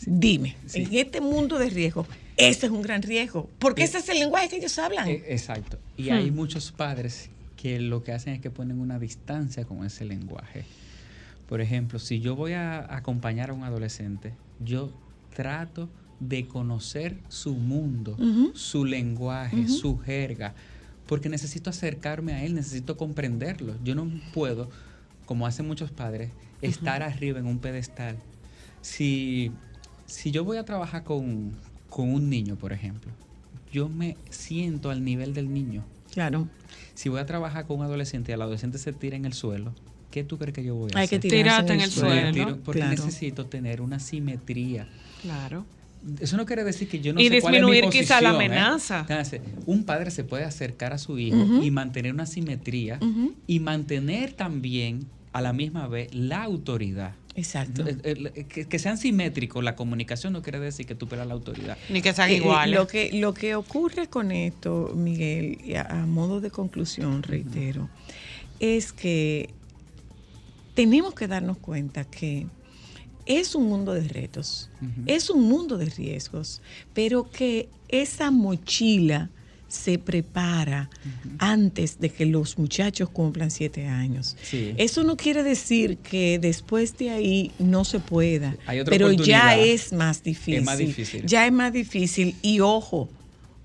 dime, Sí. en este mundo de riesgo, ese es un gran riesgo, porque Eh, ese es el lenguaje que ellos hablan. Eh, exacto. Y Hmm. hay muchos padres que lo que hacen es que ponen una distancia con ese lenguaje. Por ejemplo, si yo voy a acompañar a un adolescente, yo trato de conocer su mundo, su lenguaje, su jerga, porque necesito acercarme a él, necesito comprenderlo. Yo no puedo, como hacen muchos padres, estar arriba en un pedestal. Si, si yo voy a trabajar con, con un niño, por ejemplo, yo me siento al nivel del niño. Claro. Si voy a trabajar con un adolescente y el adolescente se tira en el suelo, ¿qué tú crees que yo voy a Hay que hacer? Tírate en el Me suelo. tiro porque Claro. necesito tener una simetría. Claro. Eso no quiere decir que yo no Y sé cuál es mi disminuir quizá la posición, ¿eh? amenaza. Un padre se puede acercar a su hijo y mantener una simetría y mantener también a la misma vez la autoridad. Exacto. El- el- Que, que sean simétricos, la comunicación no quiere decir que tú pierdas la autoridad. Ni que sean Eh, eh, iguales. Lo que, lo que ocurre con esto, Miguel, y a, a modo de conclusión, reitero, es que tenemos que darnos cuenta que es un mundo de retos, es un mundo de riesgos, pero que esa mochila se prepara antes de que los muchachos cumplan siete años. Sí. Eso no quiere decir que después de ahí no se pueda, Hay otra pero ya es más difícil. Es más difícil. Ya es más difícil. Y ojo,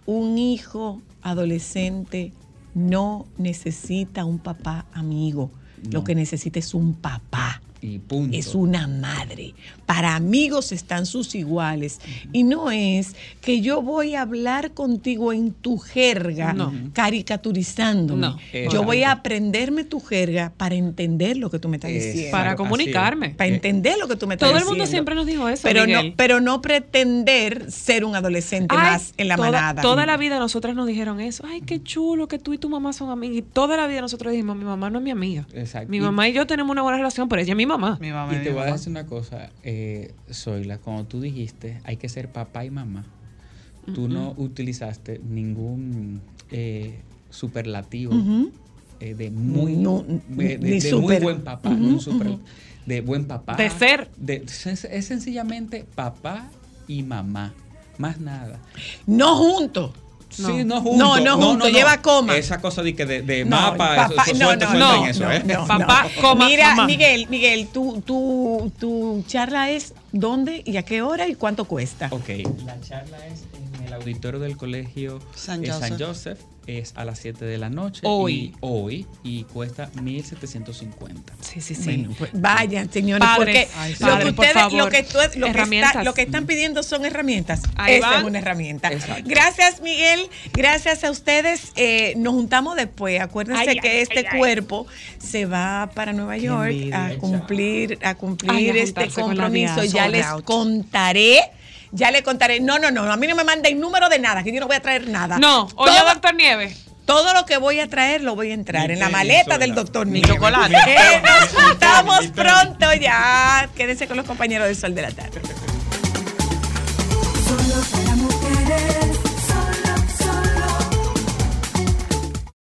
un hijo adolescente no necesita un papá amigo. Lo que necesita es un papá. Y punto. Es una madre. Para amigos están sus iguales. Y no es que yo voy a hablar contigo en tu jerga, No. caricaturizándome. No. Yo voy a aprenderme tu jerga para entender lo que tú me estás diciendo. Para comunicarme. Para entender lo que tú me estás Todo el diciendo. mundo siempre nos dijo eso, Pero Miguel. no, pero no pretender ser un adolescente Ay, más en la toda, manada. Toda la vida nosotras nos dijeron eso. Ay, qué chulo que tú y tu mamá son amigas. Y toda la vida nosotros dijimos, mi mamá no es mi amiga. Exacto. Mi mamá y yo tenemos una buena relación, pero ella es mi mamá. Mi mamá Y te voy a decir una cosa, eh, Zoila, cuando tú dijiste hay que ser papá y mamá, tú no utilizaste ningún eh, superlativo eh, de muy, No, de, de- ni de muy buen papá, no un super- de buen papá. De ser. De- es, es sencillamente papá y mamá, más nada. No juntos. No. Sí, no juntos. No, no juntos, lleva coma. Esa cosa de que de, de No, mapa, papá, eso, eso no, suelta, no, suelta no, en eso, no, ¿eh? no, Papá, no. coma, Mira, mamá. Miguel, Miguel, tu, tu, tu charla es dónde y a qué hora y cuánto cuesta. Ok, la charla es en el auditorio del colegio San Joseph. Joseph. Es a las 7 de la noche. Hoy. Y, hoy. Y cuesta 1.750. Sí, sí, sí. Bueno, pues vayan, señores, Padres, porque ay, lo, padres, que por ustedes, favor. lo, que tú- lo, que Herramientas. está- lo que están pidiendo son herramientas. Ahí Esa van. es una herramienta. Exacto. Gracias, Miguel. Gracias a ustedes. Eh, nos juntamos después. Acuérdense Ay, que ay, este ay, ay. cuerpo se va para Nueva York envidia. a cumplir, a cumplir este compromiso. Ya les out. contaré. Ya le contaré. No, no, no, a mí no me mandéis número de nada, que yo no voy a traer nada. No, oye, doctor Nieves. Todo lo que voy a traer lo voy a entrar en la maleta del doctor Nieves. Mi chocolate. Estamos pronto ya. Quédense con los compañeros del Sol de la Tarde. Solo para mujeres.